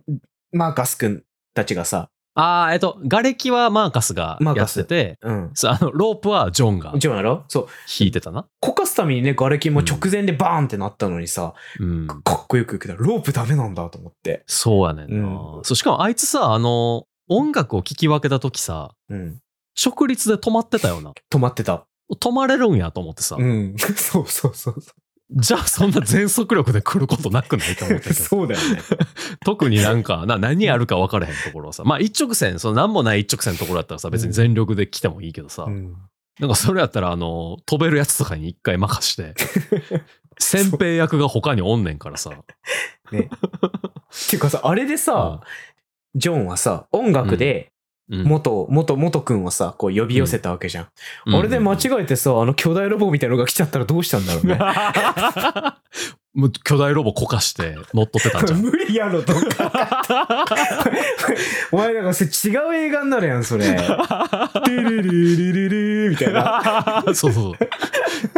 マーカス君たちがさ、ああ、えっと、瓦礫はマーカスがやマーカスってて、うん。そうあの、ロープはジョンがジョンやろ？そう。引いてたな。こかすためにね、瓦礫も直前でバーンってなったのにさ、うん。かっこよくいくけど、ロープダメなんだと思って。そうやねんな。うんそう、しかもあいつさ、あの、音楽を聴き分けた時さ、うん。直立で止まってたよな。止まってた。止まれるんやと思ってさ。うん。そうそうそうそじゃあそんな全速力で来ることなくないと思って。そうだよね。特になんか、な、何やるか分からへんところをさ。まあ一直線、その何もない一直線のところだったらさ、別に全力で来てもいいけどさ。うん。なんかそれやったら、あの、飛べるやつとかに一回任して、先兵役が他におんねんからさ。ね。っていうかさ、あれでさ、ジョンはさ、音楽で、うん、元、元、元くんをさ、こう呼び寄せたわけじゃん。うんあれで間違えてさ、あの巨大ロボみたいなのが来ちゃったらどうしたんだろうね。巨大ロボこかして乗っ取ってたんじゃん。無理やろ、とか。お前なんか違う映画になるやん、それ。ルルルルルルみたいな。そうそうそう。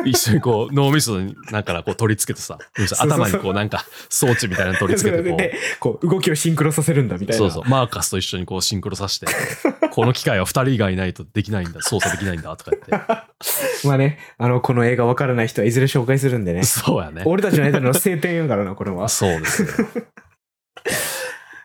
一緒にこう脳みそになんかこう取り付けてさ、頭にこうなんか装置みたいなの取り付けてこで、こう動きをシンクロさせるんだ、みたう、いな。そうそう、マーカスと一緒にこうシンクロさせて、この機械は二人以外いないとできないんだ、操作できないんだとか言っ まあね、あの、この映画わからない人はいずれ紹介するんでねて。。そうやね。俺たちの間の聖典やからな、これは。そうですよ。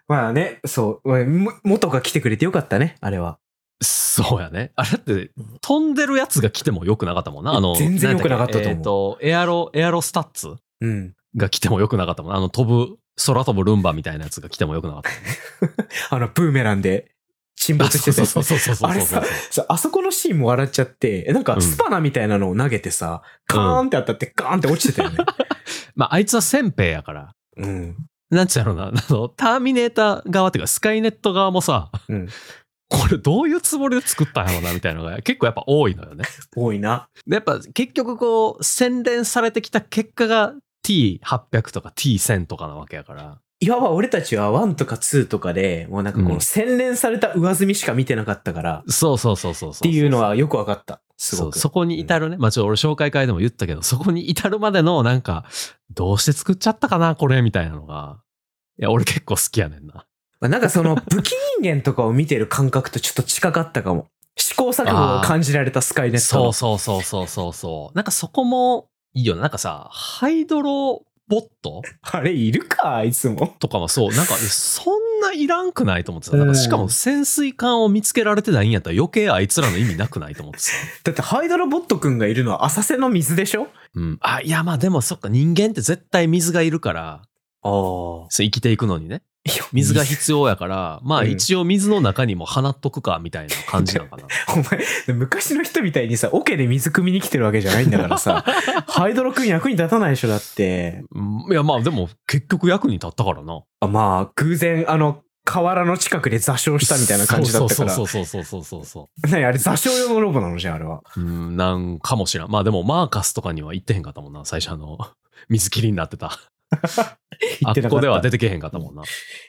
まあね、そう。元が来てくれてよかったね、あれは。そうやね。あれだって、飛んでるやつが来てもよくなかったもんな。あの、全然良くなかったと思うえっ、と、エアロ、エアロスタッツうん。が来てもよくなかったもん。あの、飛ぶ、空飛ぶルンバみたいなやつが来てもよくなかったね。あの、ブーメランで沈没してたやつそうそうそうそうそう。あれさ、さあそこのシーンも笑っちゃって、なんかスパナみたいなのを投げてさ、カーンって当たってガーンって落ちてたよね。まあ、あいつは先兵やから。うん。なんちゃうのな、あの、ターミネーター側っていうか、スカイネット側もさ、うん。これどういうつもりで作ったんやろうな、みたいなのが結構やっぱ多いのよね。多いな。で、やっぱ結局こう、洗練されてきた結果が T800 とか T1000 とかなわけやから。いわば俺たちは1とか2とかで、もうなんかこうんの洗練された上積みしか見てなかったから、っそうそうそうそうそう。ていうのはよくわかった。すごく。そこに至るね。まあちょっと俺紹介会でも言ったけど、そこに至るまでのなんか、どうして作っちゃったかな、これ、みたいなのが。いや、俺結構好きやねんな。まあなんかその武器人間とかを見てる感覚とちょっと近かったかも。試行錯誤を感じられたスカイネットの。そうそうそうそうそうそう。なんかそこもいいよね。なんかさ、ハイドロボット？あれいるかいつも。とかもそう、なんか、えそんないらんくないと思ってさ、なんかしかも潜水艦を見つけられてないんやったら余計あいつらの意味なくないと思ってさ。だってハイドロボットくんがいるのは浅瀬の水でしょ？うん。あ、いやまあでもそっか、人間って絶対水がいるから、ああ。生きていくのにね。水が必要やから、まあうん一応水の中にも放っとくか、みたいな感じなのかな。お前、昔の人みたいにさ、オケで水汲みに来てるわけじゃないんだからさ、ハイドロくん役に立たないでしょ、だって。うんいやまあでも結局役に立ったからな。あまあ、偶然、あの、河原の近くで座礁したみたいな感じだったから。そうそうそうそうそうそうそう。何あれ座礁用のロボなのじゃん、あれは。うん、なんかもしらん。まあでも、マーカスとかには行ってへんかったもんな、最初あの、水切りになってた。あっこでは出てけへんかったもんな。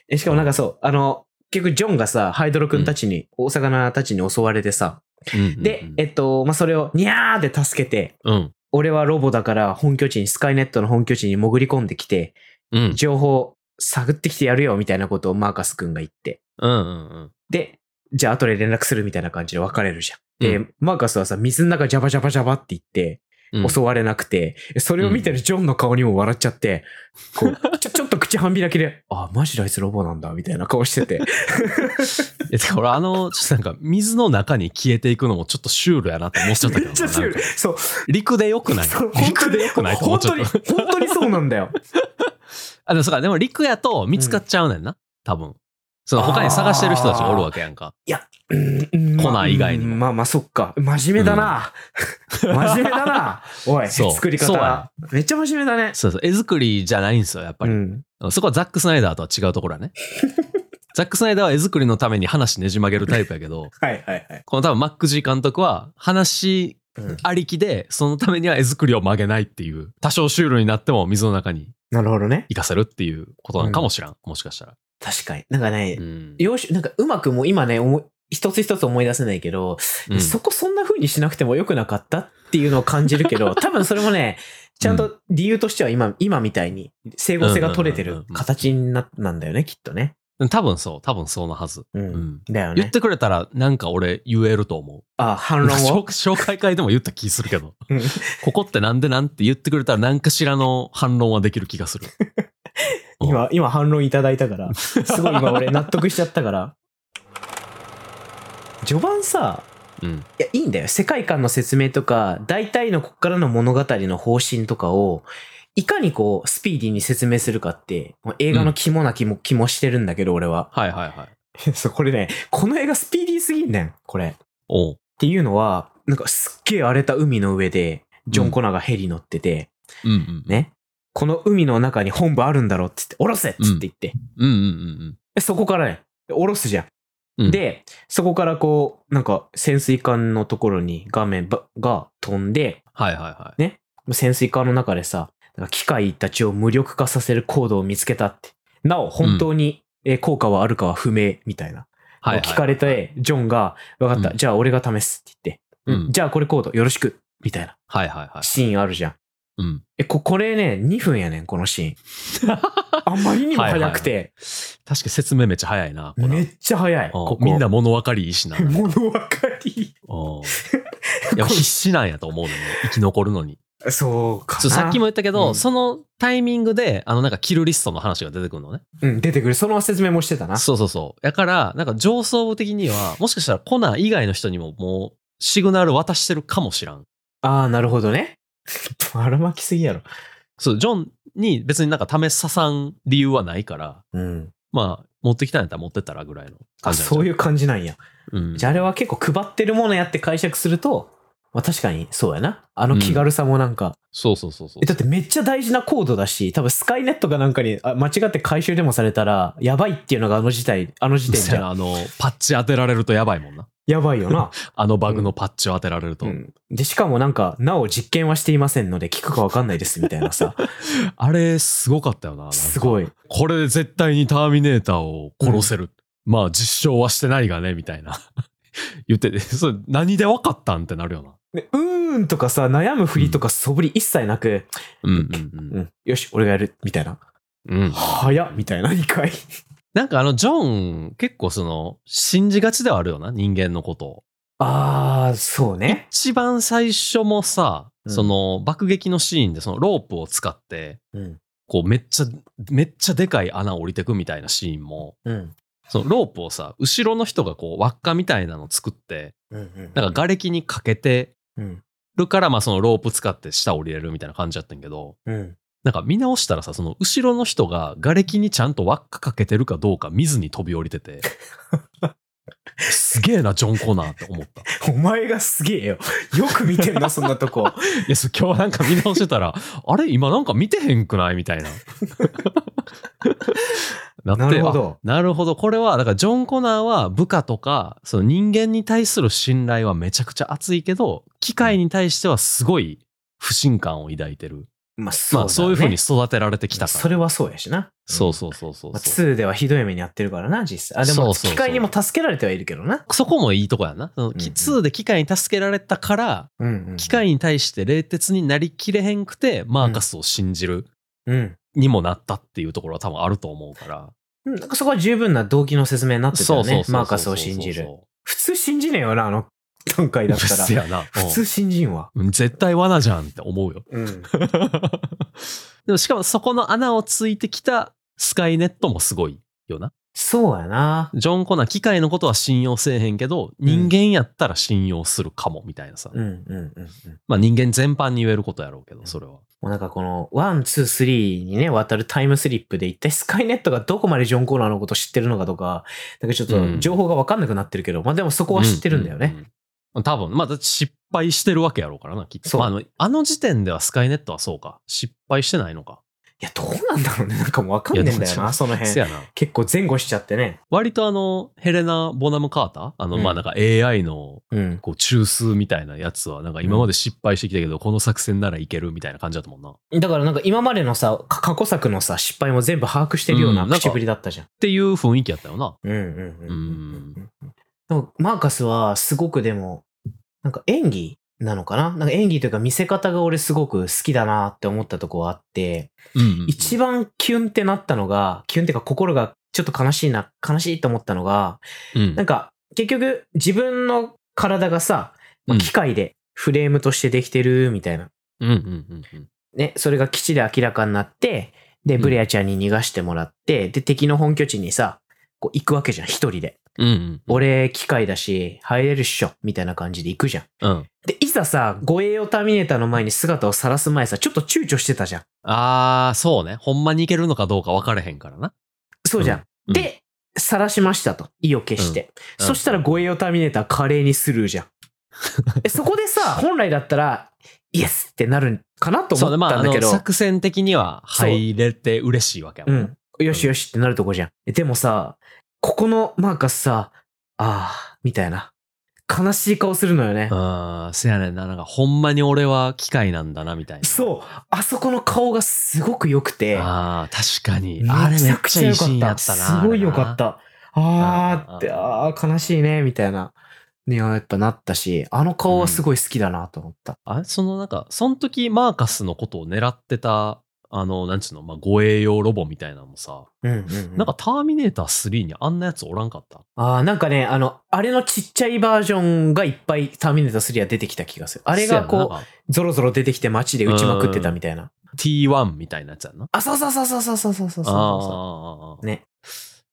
え、しかもなんかそう、あの、結局ジョンがさ、ハイドロくんたちに、大魚たちに襲われてさ、うんうんうんで、えっと、まあ、それを、にゃーって助けて、うん。俺はロボだから本拠地に、スカイネットの本拠地に潜り込んできて、うん。情報探ってきてやるよ、みたいなことをマーカスくんが言って。うんうんうん。で、じゃあ後で連絡するみたいな感じで別れるじゃん。で、うマーカスはさ、水の中ジャバジャバジャバって言って、うん襲われなくて、それを見てるジョンの顔にも笑っちゃって、こう、ちょ、ちょっと口半開きで、あ、マジであいつロボなんだ、みたいな顔してて。いや、てか俺あの、ちょっとなんか水の中に消えていくのもちょっとシュールやなって思っちゃったけどな。めっちゃシュール。そう。陸でよくない？陸でよくない？本当に。本当にそうなんだよ。あ、でもそうか、でも陸やと見つかっちゃうねんな。多分。その他に探してる人たちがおるわけやんか。うんうんコナー以外にもまあまあまあ、そっか。真面目だな。真面目だな。おい、そう作りそうや方。めっちゃ真面目だね。そうそう。絵作りじゃないんですよ、やっぱり。うん。そこはザック・スナイダーとは違うところやね。ザック・スナイダーは絵作りのために話ねじ曲げるタイプやけど、はいはいはい。この多分マック・ジー監督は話うんありきで、そのためには絵作りを曲げないっていう、多少シュールになっても水の中になるほどね。活かせるっていうことなのかもしらん。もしかしたら。確かに。なんかねう、ん。よし、なんかうまくもう今ね、一つ一つ思い出せないけど、うんそこそんな風にしなくてもよくなかったっていうのを感じるけど、多分それもね、ちゃんと理由としては今、今みたいに整合性が取れてる形にな、なんだよね、きっとね。多分そう。多分そうなはず。う。うんん。だよね。言ってくれたらなんか俺言えると思う。あ、反論紹を。紹介会でも言った気するけど。うんここってなんでなんて言ってくれたら何かしらの反論はできる気がする。今、今反論いただいたから、すごい今俺納得しちゃったから。序盤さ、うん。いや、いいんだよ。世界観の説明とか、大体のこっからの物語の方針とかを、いかにこう、スピーディーに説明するかって、もう映画の肝な気も、気もしてるんだけど、俺は。はいはいはい。そう、これね、この映画スピーディーすぎんねん、これ。っおう。ていうのは、なんかすっげえ荒れた海の上で、ジョン・コナーがヘリ乗ってて、うんうん。ね。この海の中に本部あるんだろうっつって、降ろせっつって言って。うんうんうんでそこからね、降ろすじゃん。うん。、で、そこからこう、なんか潜水艦のところに画面ばが飛んで、はいはいはい。潜水艦の中でさ、機械たちを無力化させるコードを見つけたって。なお、本当に、えー効果はあるかは不明みたいな。はいはい。聞かれて、ジョンが、わかった、うんじゃあ俺が試すって言って、うんうんじゃあこれコードよろしくみたいなはいはいはい。シーンあるじゃん。うん。え、こ、これね、2分やねん、このシーン。あんまりにも早くて、確か説明めっちゃ早いな。めっちゃ早い。うんここみんな物分かりいいしな。う ん物分かり。いや必死なんやと思うのに、生き残るのに。そうかさっきも言ったけど、うんそのタイミングで、あのなんかキルリストの話が出てくるのね。うん、出てくる。その説明もしてたな。そうそうそう。だから、なんか上層部的には、もしかしたらコナー以外の人にももうシグナル渡してるかもしらん。ああ、なるほどね。ばらまきすぎやろ。そう、ジョンに別になんか試ささん理由はないから、うん。まあ、持ってきたんやったら持ってったらぐらいのあ、感じなんちゃそういう感じなんや。うん。じゃああれは結構配ってるものやって解釈すると、まあ確かにそうやな。あの気軽さもなんか、そうそうそうそうえ。だってめっちゃ大事なコードだし、多分スカイネットがなんかにあ間違って回収でもされたら、やばいっていうのがあの時代、あの時点じゃ、あの、パッチ当てられるとやばいもんな。やばいよな。あのバグのパッチを当てられると。うん。で、しかもなんか、なお実験はしていませんので、聞くかわかんないですみたいなさ。あれ、すごかったよな。なんかすごい。これで絶対にターミネーターを殺せる。まあ、実証はしてないがね、みたいな。言ってて、それ何で分かったんってなるよな。でうーんとかさ、悩むふりとか素振り一切なく、うんうんうん、よし、俺がやる、みたいな。うん。うん。早っみたいな、2回。なんかあの、ジョン、結構その、信じがちではあるよな、人間のことを。あー、そうね。一番最初もさ、うんその、爆撃のシーンでそのロープを使って、うん。こうめっちゃ、めっちゃでかい穴を降りてくみたいなシーンも、うん。そのロープをさ、後ろの人がこう輪っかみたいなの作って、うん。うん。なんか瓦礫にかけてうん。るから、まあそのロープ使って下降りれるみたいな感じだったんやけど、うん。なんか見直したらさ、その後ろの人が瓦礫にちゃんと輪っかかけてるかどうか見ずに飛び降りてて、すげえな、ジョン・コナーって思った。お前がすげえよ。よく見てんな、そんなとこ。いや、そう今日なんか見直してたら、あれ？今なんか見てへんくない？みたいな。なってなるほどあなるほど。これは、だからジョン・コナーは部下とか、その人間に対する信頼はめちゃくちゃ熱いけど、機械に対してはすごい不信感を抱いてる。まあ、そうまあそういうふうにに育てられてきたから。それはそうやしな。そうそうそうそうまあ、そう。2ではひどい目にやってるからな、実際。あ、でも、機械にも助けられてはいるけどな。そこもいいとこやな。そのうんうん2で機械に助けられたから、うん、うん。機械に対して冷徹になりきれへんくて、マーカスを信じるうん。にもなったっていうところは多分あると思うから。うん。なんかそこは十分な動機の説明になってたよね。マーカスを信じる。普通信じねえよな、あの、段階だったら。普通信じんわ。うん絶対罠じゃんって思うよ。うん。でもしかもそこの穴をついてきたスカイネットもすごいよな。そうやな。ジョン・コナー、機械のことは信用せえへんけど、人間やったら信用するかも、みたいなさ。うんうんうんうん。まあ人間全般に言えることやろうけど、それは。もうなんかこの、ワン、ツー、スリーにね、渡るタイムスリップで一体スカイネットがどこまでジョン・コナーのこと知ってるのかとか、なんかちょっと情報がわかんなくなってるけど、まあでもそこは知ってるんだよね。ううんうん。多分、まあ失敗してるわけやろうからな、きっと。あ、あの、あの時点ではスカイネットはそうか。失敗してないのか。いや、どうなんだろうね。なんかもうわかんねえんだよな、その辺。せやな。結構前後しちゃってね。割とあの、ヘレナ・ボナム・カーター？あの、うんまあなんか AI の、うん。こう、中枢みたいなやつは、なんか今まで失敗してきたけど、この作戦ならいけるみたいな感じだったもんな。っだからなんか今までのさ、か過去作のさ、失敗も全部把握してるような口ぶりだったじゃん。ていう雰囲気やったよな。うんうんうんううんん。でもマーカスはすごくでも、なんか演技なのかな？なんか演技というか見せ方が俺すごく好きだなって思ったとこはあって、うんうんうん一番キュンってなったのが、キュンっていうか心がちょっと悲しいな、悲しいと思ったのが、うんなんか結局自分の体がさ、まあうん機械でフレームとしてできてるみたいな。うんうんうんうん。ね、それが基地で明らかになって、で、うんブレアちゃんに逃がしてもらって、で、敵の本拠地にさ、こう行くわけじゃん、一人で。うんうん。俺、機械だし、入れるっしょ、みたいな感じで行くじゃん。うん。で、いざさ、護衛用ターミネーターの前に姿を晒す前さ、ちょっと躊躇してたじゃん。あー、そうね。ほんまにいけるのかどうか分かれへんからな。そうじゃん。うんで、晒しましたと。意を消して。うんそしたら護衛用ターミネーター華麗にスルーじゃん。えそこでさ、本来だったら、イエスってなるんかなとそうね。まあ、あの、思ったんだけど。作戦的には入れて嬉しいわけやもんな。うん。よしよしってなるとこじゃん。えでもさ、ここのマーカスさ、ああ、みたいな。悲しい顔するのよね。あー、せやねんな。なんか、ほんまに俺は機械なんだな、みたいな。そう。あそこの顔がすごく良くて。あー、確かに。めあれめっちゃくちゃ良かっ。ったたな。すごい良かっ。た。あーって、うんあー悲しいね、みたいな。ね、やっぱなったし、あの顔はすごい好きだなと思った。あれそのなんか、その時マーカスのことを狙ってた、あの、なんちゅうの、まあ、護衛用ロボみたいなのもさ、うんうん、うん。なんかターミネーター3にあんなやつおらんかった？ああ、なんかね、あの、あれのちっちゃいバージョンがいっぱいターミネーター3は出てきた気がする。あれがこう、せやななんかゾロゾロ出てきて街で撃ちまくってたみたいな。T1 みたいなやつやんな？あ、そうそうそうそうそうそうそうそうあそあ。ね。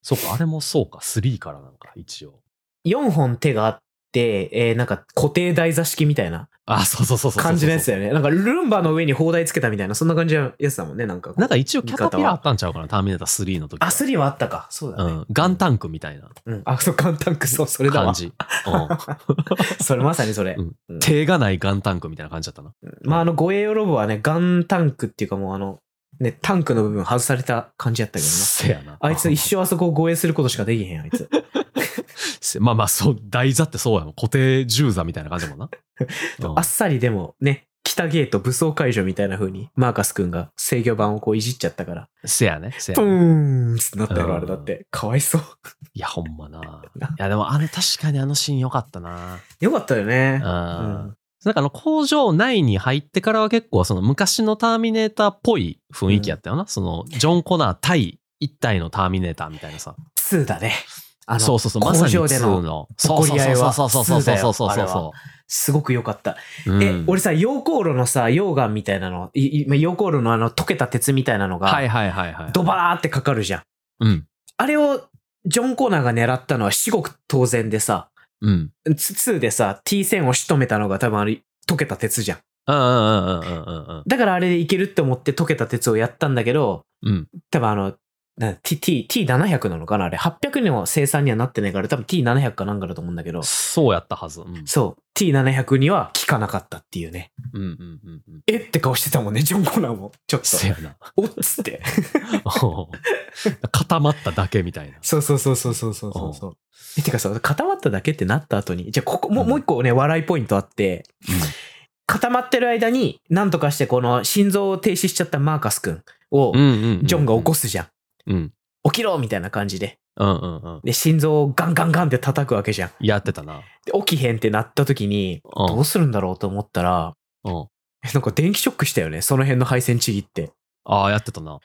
そうか、あれもそうか、3からなんか、一応。う。4本手があって、えー、なんか固定台座式みたいなあ、そうそうそう。感じのやつだよね。なんかルンバの上に砲台つけたみたいな、そんな感じのやつだもんね、なんか。なんか一応キャタピラーあったんちゃうかな、ターミネーター3の時は。あ、3はあったか。そうだね。うん。ガンタンクみたいなうん。あ、そう、ガンタンク、そう、それだわ感。じ。うん。それまさにそれ。うんうん手がないガンタンクみたいな感じだったな。まあ、あの、護衛用ロボはね、ガンタンクっていうかもうあの、ね、タンクの部分外された感じやったけどな。せやな。あいつ一生あそこを護衛することしかできへん、あいつ。せまあまあ、そう、台座ってそうやもん。固定銃座みたいな感じだもんな。うんあっさりでもね、北ゲート武装解除みたいな風に、マーカス君が制御盤をこういじっちゃったから、せやね、せやプね。ーンってなったよ、うんあれだって。かわいそう。いや、ほんまな。いや、でもあれ確かにあのシーン良かったな。よかったよね。うん。うんなんかあの工場内に入ってからは結構その昔のターミネーターっぽい雰囲気やったよな。そのジョン・コナー対一体のターミネーターみたいなさ。2だね。あの、そうそうそう、まさに2工場でのの。そうそうそうそうそうそうそうそうそうそすごく良かった。う。うんえ、俺さ、溶鉱炉のさ、溶岩みたいなの、溶鉱炉のあの溶けた鉄みたいなのが、はいはいはいはい。ドバーってかかるじゃん。うん。あれを、ジョン・コーナーが狙ったのは至極当然でさ、うん。つ2でさ、T 線を仕留めたのが多分あれ、溶けた鉄じゃん。だからあれでいけるって思って溶けた鉄をやったんだけど、うん。多分あの、な T、T700 なのかな？あれ。800の生産にはなってないから、多分 T700 かなんかだと思うんだけど。そうやったはず。うん、そう。T700 には効かなかったっていうね。うんうんうん、うん、え？って顔してたもんね、ジョン・コナーも。ちょっと。せやな。おっつって。固まっただけみたいな。そうそうそうそうそうそうそう。え、てかさ、固まっただけってなった後に、じゃあここ、もう、ん、もう一個ね、笑いポイントあって、固まってる間に、なんとかしてこの心臓を停止しちゃったマーカス君を、ジョンが起こすじゃん。うん。起きろみたいな感じで。うんうんうん。で、心臓をガンガンガンって叩くわけじゃん。やってたな。で、起きへんってなった時に、うんどうするんだろうと思ったら、うん。えなんか電気ショックしたよね？その辺の配線ちぎって。ああ、やってたな。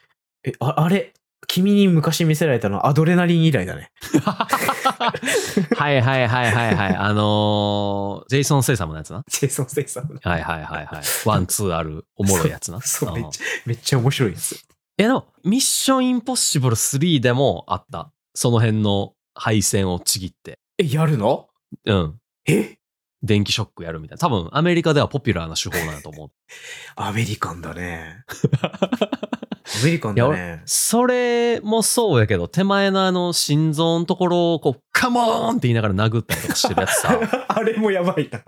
え、ああれ、君に昔見せられたのはアドレナリン以来だね。はいはいはいはいはい。あのージェイソン・ステイサムのやつな？ジェイソン・ステイサム。はいはいはいはい。ワン、ツーあるおもろいやつな。そう、めっうんちゃ、めっちゃ面白いです。え、でも、ミッション・インポッシブル3でもあった。その辺の配線をちぎって。え、やるの？うん。え？電気ショックやるみたいな。多分、アメリカではポピュラーな手法なんだと思う。アメリカンだね。アメリカンだね。それもそうやけど、手前のあの、心臓のところをこう、カモーンって言いながら殴ったりとかしてるやつさ。あれもやばいな。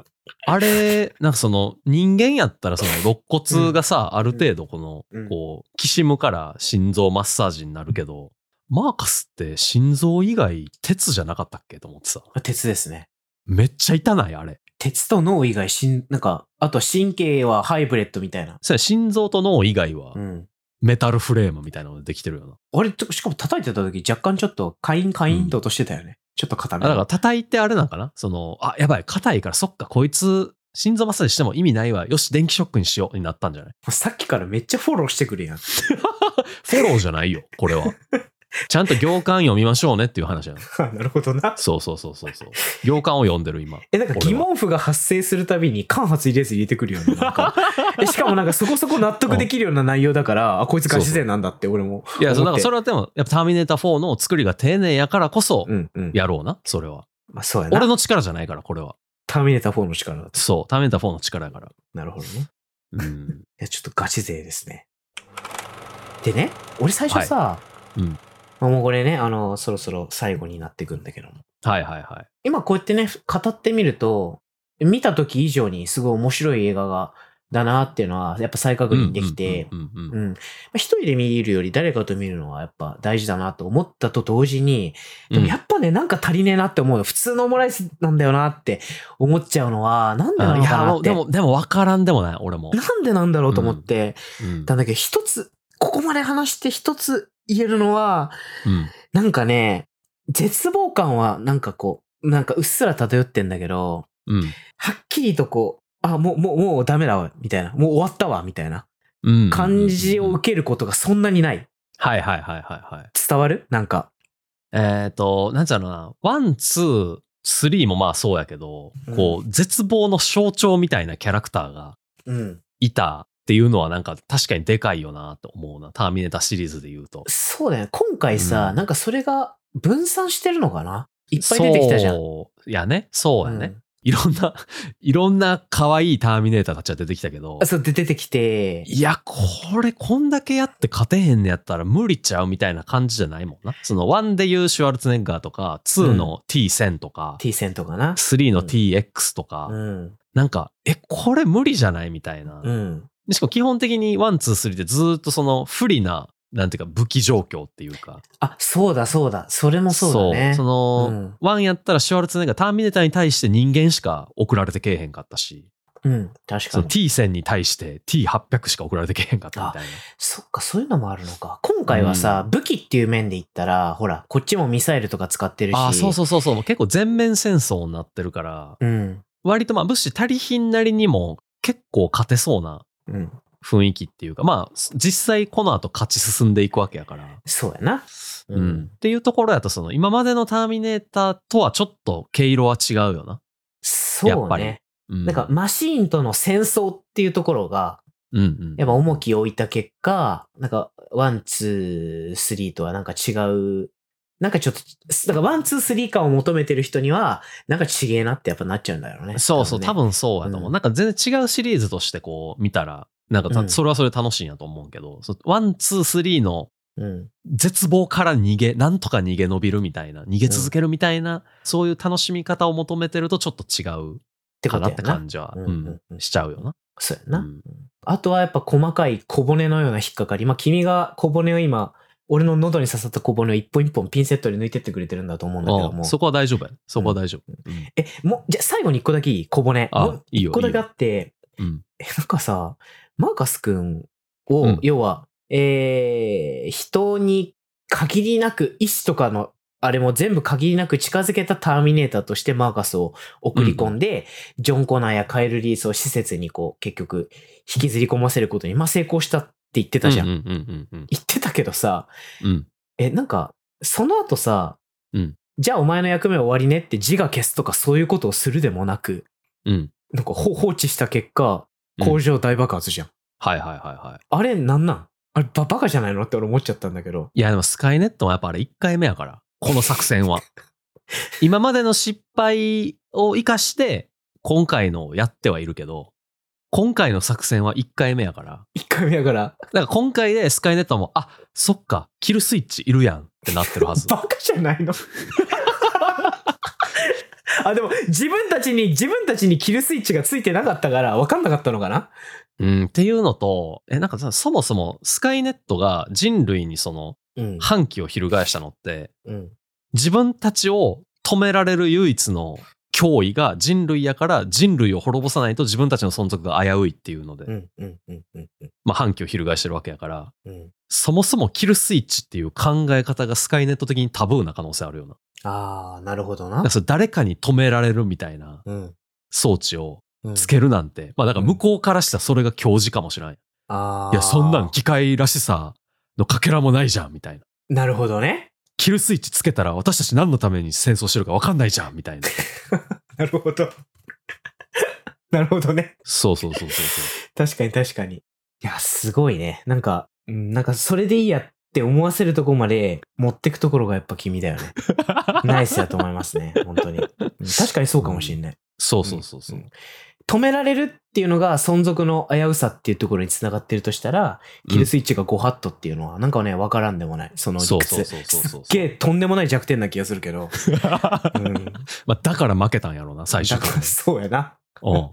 あれ、なんかその、人間やったらその、肋骨がさ、ある程度このうん、こう、きしむから心臓マッサージになるけど、マーカスって心臓以外鉄じゃなかったっけと思ってさ。鉄ですね。めっちゃ痛ないあれ。鉄と脳以外、しん、なんか、あと神経はハイブリッドみたいな。それ心臓と脳以外はうん。メタルフレームみたいなのでできてるよな。あれ、しかも叩いてた時若干ちょっとカインカインと音してたよね。ちょっと硬あめの。だから叩いてあれなんかな？その、あ、やばい、硬いからそっか、こいつ、心臓マッサージしても意味ないわ。よし、電気ショックにしようになったんじゃない？さっきからめっちゃフォローしてくるやん。フォローじゃないよ、これは。ちゃんと行間読みましょうねっていう話なの。なるほどな。そうそうそうそうそう。行間を読んでる今。え、なんか疑問符が発生するたびに間髪入れず入れてくるよね。なんか えしかもなんかそこそこ納得できるような内容だから、あ、こいつガチ勢なんだって俺も。いや、そう、だ思ってからそれはでも、やっぱターミネーター4の作りが丁寧やからこそ、うんうん。やろうな、それは。まあそうやな。俺の力じゃないから、これは。ターミネーター4の力。そう、ターミネーター4の力やから。なるほどね。うん。いや、ちょっとガチ勢ですね。でね、俺最初さ、うんまあもうこれね、あの、そろそろ最後になってくんだけども。はいはいはい。今こうやってね、語ってみると、見た時以上にすごい面白い映画が、だなっていうのは、やっぱ再確認できて、一人で見るより誰かと見るのはやっぱ大事だなと思ったと同時に、でもやっぱね、なんか足りねえなって思うの。普通のオムライスなんだよなって思っちゃうのは、なんでなあいや、のかなって。でも、でも分からんでもない、俺も。なんでなんだろうと思って、うんたんだけど一つ、ここまで話して一つ言えるのは、うん。なんかね、絶望感はなんかこう、なんかうっすら漂ってんだけど、うん。はっきりとこう、あ、もう、もう、もうダメだわ、みたいな。もう終わったわ、みたいなうん。感じをうん受けることがそんなにない。はいはいはいはいはい。伝わる？なんか。えっ、と、なんつうのかな、ワン、ツー、スリーもまあそうやけど、うんこう、絶望の象徴みたいなキャラクターがうん。いたっていうのはなんか確かにでかいよなと思うな。ターミネーターシリーズで言うと。そうだよね。今回さ、うんなんかそれが分散してるのかな？いっぱい出てきたじゃん。そう。いやね。そうやね。うんいろんな、いろんな可愛いターミネーターたちが出てきたけどあ。そう、で出てきて、いや、これ、こんだけやって勝てへんねやったら無理ちゃうみたいな感じじゃないもんな。その1で言うシュワルツェネッガーとか、2の T1000 とか、T 戦とかな。3の TX とか、うん。なんか、え、これ無理じゃないみたいな。うん。でしかも基本的に1、2、3でずーっとその不利な、なんていうか武器状況っていうか。あ、そうだそうだ。それもそうだね。その、うん1やったらシュワルツェネッガー、ターミネーターに対して人間しか送られてけえへんかったし、うん。確かに。T1000 に対して T800 しか送られてけえへんかったみたいな。そっか、そういうのもあるのか。今回はさ、武器っていう面で言ったら、ほら、こっちもミサイルとか使ってるし。ああ、そうそうそうそう。結構全面戦争になってるから、う。うん。割とまあ物資足りひんなりにも結構勝てそうなうん。雰囲気っていうか、まあ実際この後勝ち進んでいくわけやから。そうやな。うん。っていうところやと、その今までのターミネーターとはちょっと毛色は違うよな。やっぱりそうね。うん。なんか、マシーンとの戦争っていうところが、うんうん。やっぱ重きを置いた結果、なんか、ワン、ツー、スリーとはなんか違う、なんかちょっと、だからワン、ツー、スリー感を求めてる人には、なんかちげえなってやっぱなっちゃうんだろうね。そうそう、ね多分そうやと思う。うんなんか全然違うシリーズとしてこう見たら、なんかそれはそれで楽しいんやと思うけど、ワン、ツー、スリーのうん。絶望から逃げ、なんとか逃げ延びるみたいな、逃げ続けるみたいな、そういう楽しみ方を求めてるとちょっと違うってこかなって。感じは、うんううんんうんしちゃうよな。そうやな。うんあとはやっぱ細かい小骨のような引っかかり。まあ、君が小骨を今、俺の喉に刺さった小骨を一本一本ピンセットで抜いてってくれてるんだと思うんだけども。うんそこは大丈夫や。そこは大丈夫。うんえ、もう、じゃあ最後に一個だけいい？小骨。あいいよ一個だけあって、うんえ、なんかさ、マーカス君を、うん要は、えー、人に限りなく、意志とかの、あれも全部限りなく近づけたターミネーターとしてマーカスを送り込んで、ジョン・コナーやカエル・リースを施設にこう、結局、引きずり込ませることに、まあ成功したって言ってたじゃん。うんうんうんうん言ってたけどさ、うん。え、なんか、その後さ、うんじゃあお前の役目終わりねって字が消すとかそういうことをするでもなく、うん。なんかほ放置した結果、うん工場大爆発じゃん。はいはいはいはい。あれなんなん？あれババカじゃないのって俺思っちゃったんだけど。いやでもスカイネットはやっぱあれ1回目やから。この作戦は。今までの失敗を生かして、今回のをやってはいるけど、今回の作戦は1回目やから。一回目やから。だから今回でスカイネットも、あ、そっか、キルスイッチいるやんってなってるはず。バカじゃないの？あ、でも自分たちに、自分たちにキルスイッチがついてなかったから分かんなかったのかな？うん、っていうのと、え、なんかさ、そもそもスカイネットが人類にそのうん。反旗を翻したのって、うん。自分たちを止められる唯一の脅威が人類やから人類を滅ぼさないと自分たちの存続が危ういっていうので、うん。うん。うん。うん。まあ反旗を翻してるわけやから、うん。そもそもキルスイッチっていう考え方がスカイネット的にタブーな可能性あるよな。ああ、なるほどな誰かに止められるみたいなうん。装置をうんつけるなんて、まあだから向こうからしたらそれが教示かもしれない。ああ。いや、そんなん機械らしさのかけらもないじゃん、みたいな。なるほどね。キルスイッチつけたら私たち何のために戦争してるか分かんないじゃん、みたいな。なるほど。なるほどね。そうそうそうそうそ確かに確かに。いや、すごいね。なんか、うんなんかそれでいいやって思わせるとこまで持ってくところがやっぱ君だよね。う。ナイスだと思いますね。本当に。うん確かにそうかもしんない。そうそうそうそう。ん止められるっていうのが存続の危うさっていうところにつながってるとしたら、キルスイッチが5ハットっていうのはなんかね、わからんでもない。その理屈。そうそうそうそうそうすっげえとんでもない弱点な気がするけど。うん。まあ、だから負けたんやろうな、最初だからそうやな。うん。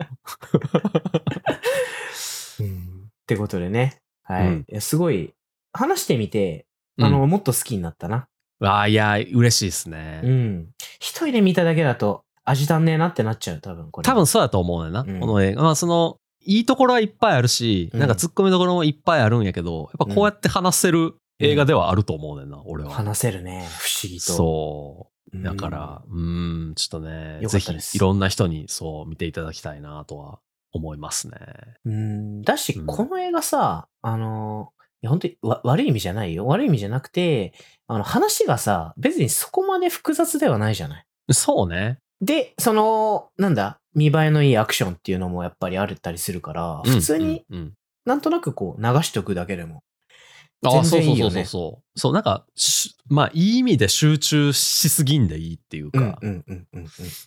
うん。ってことでね。はい。うんいやすごい、話してみて、うんあの、もっと好きになったな。ああ、いや、嬉しいですね。うん。一人で見ただけだと、味足んねえなってなっちゃう、多分これ。多分そうだと思うねんな、うんこの映画。まあ、その、いいところはいっぱいあるし、うんなんか突っ込みどころもいっぱいあるんやけど、やっぱこうやって話せる映画ではあると思うねんな、俺は。話せるね。不思議と。そう。うんだから、うーん、ちょっとね、ぜひよかったですいろんな人にそう見ていただきたいなとは思いますね。うん。だし、うんこの映画さ、あの、いや本当にわ悪い意味じゃないよ。悪い意味じゃなくて、あの、話がさ、別にそこまで複雑ではないじゃない。そうね。で、その、なんだ、見栄えのいいアクションっていうのもやっぱりあったりするから、普通になんとなくこう流しておくだけでも。ああ、全そうそう然いいよねそうそうそう。そう、なんか、しまあ、いい意味で集中しすぎんでいいっていうか。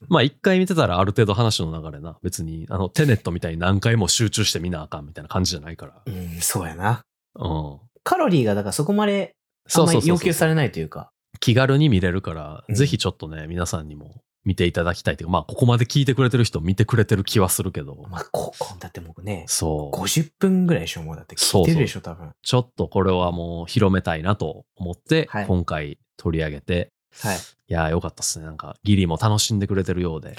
まあ、一回見てたらある程度話の流れな。別に、あの、テネットみたいに何回も集中して見なあかんみたいな感じじゃないから。うん、そうやな。うん。カロリーがだからそこまであんまり要求されないというか。気軽に見れるから、うんぜひちょっとね、皆さんにも見ていただきたいというか、まあ、ここまで聞いてくれてる人見てくれてる気はするけど、まあ、ここだって僕ね、そう。50分ぐらいでしょ、もうだって聞いてるでしょ、多分。ちょっとこれはもう広めたいなと思って、はい今回取り上げて、はい。いやーよかったっすね。なんか、ギリも楽しんでくれてるようで。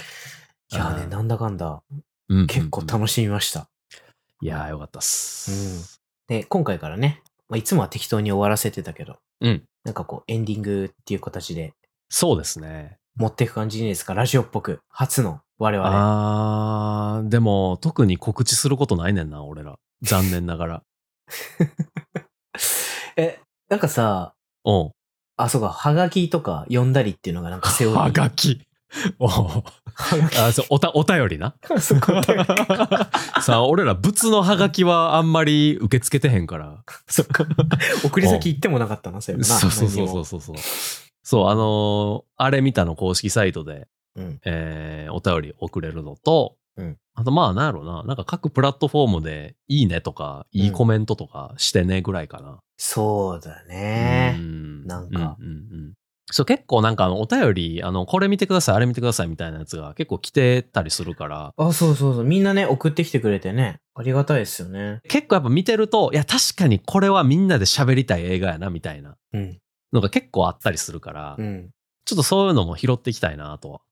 いやね、うんなんだかんだ、うん結構楽しみました。いやーよかったっす。で、今回からね、まあ、いつもは適当に終わらせてたけど、うん。なんかこう、エンディングっていう形でそうですね。持っていく感じにですか、ラジオっぽく、初の我々。あー、でも、特に告知することないねんな、俺ら。残念ながら。え、なんかさ、うん。あ、そうか、はがきとか読んだりっていうのがなんかセオリー。はがき。おうはがき。あそうおたお便りな。そこ さあ、俺ら、物のはがきはあんまり受け付けてへんから。そっか。送り先行ってもなかったな、そういえばな。そうそうそうそうそうそう。あのーあれ見たの公式サイトで、何にも。えーお便り送れるのと、うんあとまあなんやろな、なんか各プラットフォームでいいねとか、いいコメントとかしてねぐらいかな。そうだねう。んなんかうんうんうんそう結構なんかあのお便り、あの、これ見てください、あれ見てくださいみたいなやつが結構来てたりするから、あ、そうそうそう。みんなね、送ってきてくれてね。ありがたいですよね。結構やっぱ見てると、いや確かにこれはみんなで喋りたい映画やなみたいなうん。のが結構あったりするから、うん。ちょっとそういうのも拾っていきたいなと。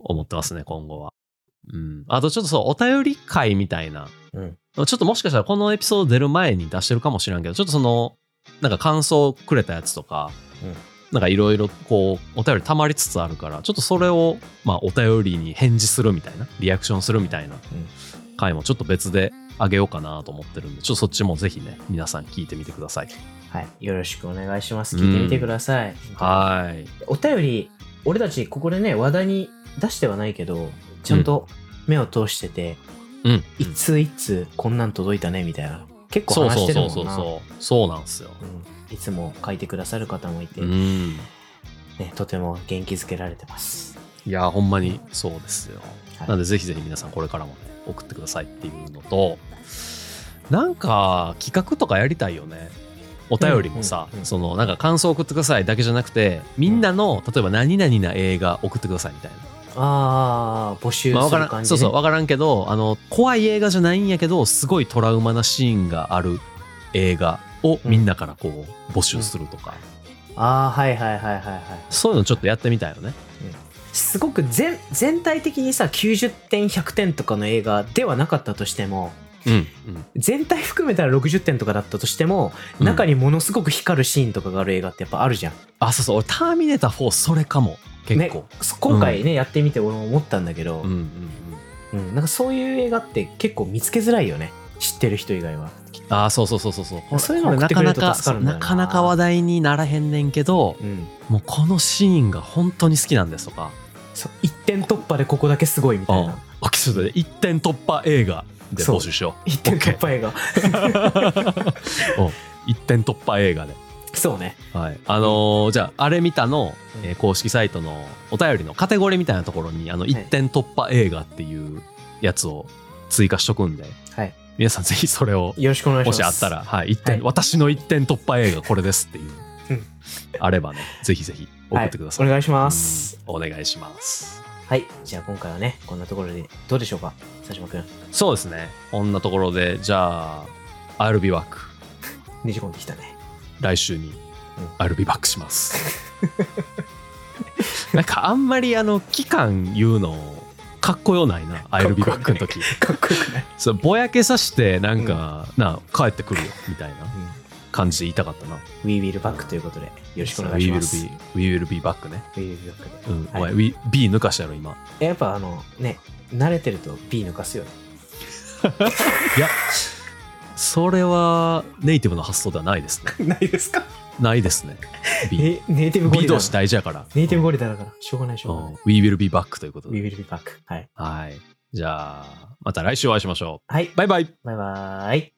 思ってますね、今後は。うん。あとちょっとそう、お便り会みたいな。うん。ちょっともしかしたらこのエピソード出る前に出してるかもしれんけど、ちょっとその、なんか感想くれたやつとか、うんなんかいろいろこう、お便り溜まりつつあるから、ちょっとそれを、まあお便りに返事するみたいな、リアクションするみたいな回もちょっと別であげようかなと思ってるんで、ちょっとそっちもぜひね、皆さん聞いてみてください。はい。よろしくお願いします。聞いてみてください。はい。お便り、俺たちここでね、話題に出してはないけど、ちゃんと目を通してて、うん。一通一通こんなん届いたねみたいな。結構そう話してるもんな。そうそうそうそう。そうなんですよ。うんいつも書いてくださる方もいて、うん。ね、とても元気づけられてます。いや、ほんまにそうですよ。はいなんで、ぜひぜひ皆さんこれからもね、送ってくださいっていうのと、なんか、企画とかやりたいよね。お便りもさ、うんうんうんその、なんか感想送ってくださいだけじゃなくて、みんなの、例えば何々な映画送ってくださいみたいな。ああ、募集まあ、わからん、する感じ、ねそうそう、わからんけど、あの、怖い映画じゃないんやけど、すごいトラウマなシーンがある映画をみんなからこう、募集するとか、ああ、はいはいはいはいはい。そういうのちょっとやってみたいよね。すごく全全体的にさ、90点、100点とかの映画ではなかったとしても、うん。うん。全体含めたら60点とかだったとしても、うん中にものすごく光るシーンとかがある映画ってやっぱあるじゃん。あ、そうそう、俺、ターミネーター4、それかも。結ね構。、今回ね、やってみて俺も思ったんだけど、うんうんうん。うん、なんかそういう映画って結構見つけづらいよね。知ってる人以外は。ああ、そうそうそうそうそう。そういうのこれ送ってくれると助かるんだよななかなか話題にならへんねんけど、うん。もうこのシーンが本当に好きなんですとか、一点突破でここだけすごいみたいな。あ、ちょっとね一点突破映画で募集しよ 一点突破映画。一点突破映画で。そうね。はい。あのーじゃあ、あれ見たの、うんえー公式サイトのお便りのカテゴリーみたいなところに、あの、一点突破映画っていうやつを追加しとくんで、はい。皆さんぜひそれをよろしくお願いします。もしあったら、はい、一点、はい私の一点突破映画これですっていう、うんあればね、ぜひぜひ送ってください。はいお願いします。うんお願いします。はい。じゃあ今回はね、こんなところでどうでしょうか？佐島くん。そうですね。こんなところで、じゃあ、I'll be back。ねじ込んできたね。来週に I'll be back します。なんかあんまりあの、期間言うの、かっこよないな、I'll be back の時。かっこよくないそうぼやけさして、なんか、な、帰ってくるよ、みたいな感じで言いたかったな。We will back ということで、よろしくお願いします。We will be, we will be back ね。We will be back で。うん、お前、はい We- B 抜かしたやろ、今。やっぱあの、ね、慣れてると B 抜かすよね。いや、それはネイティブの発想ではないですね。ないですか？ないですね。B。えネイティブゴ B リラ同。士大事やから。ネイティブゴリラだから、しょうがないしょうがない。うん We will be back ということ We で。will be back. はい。はい。じゃあ、また来週お会いしましょう。はい。バイバイ。バイバーイ。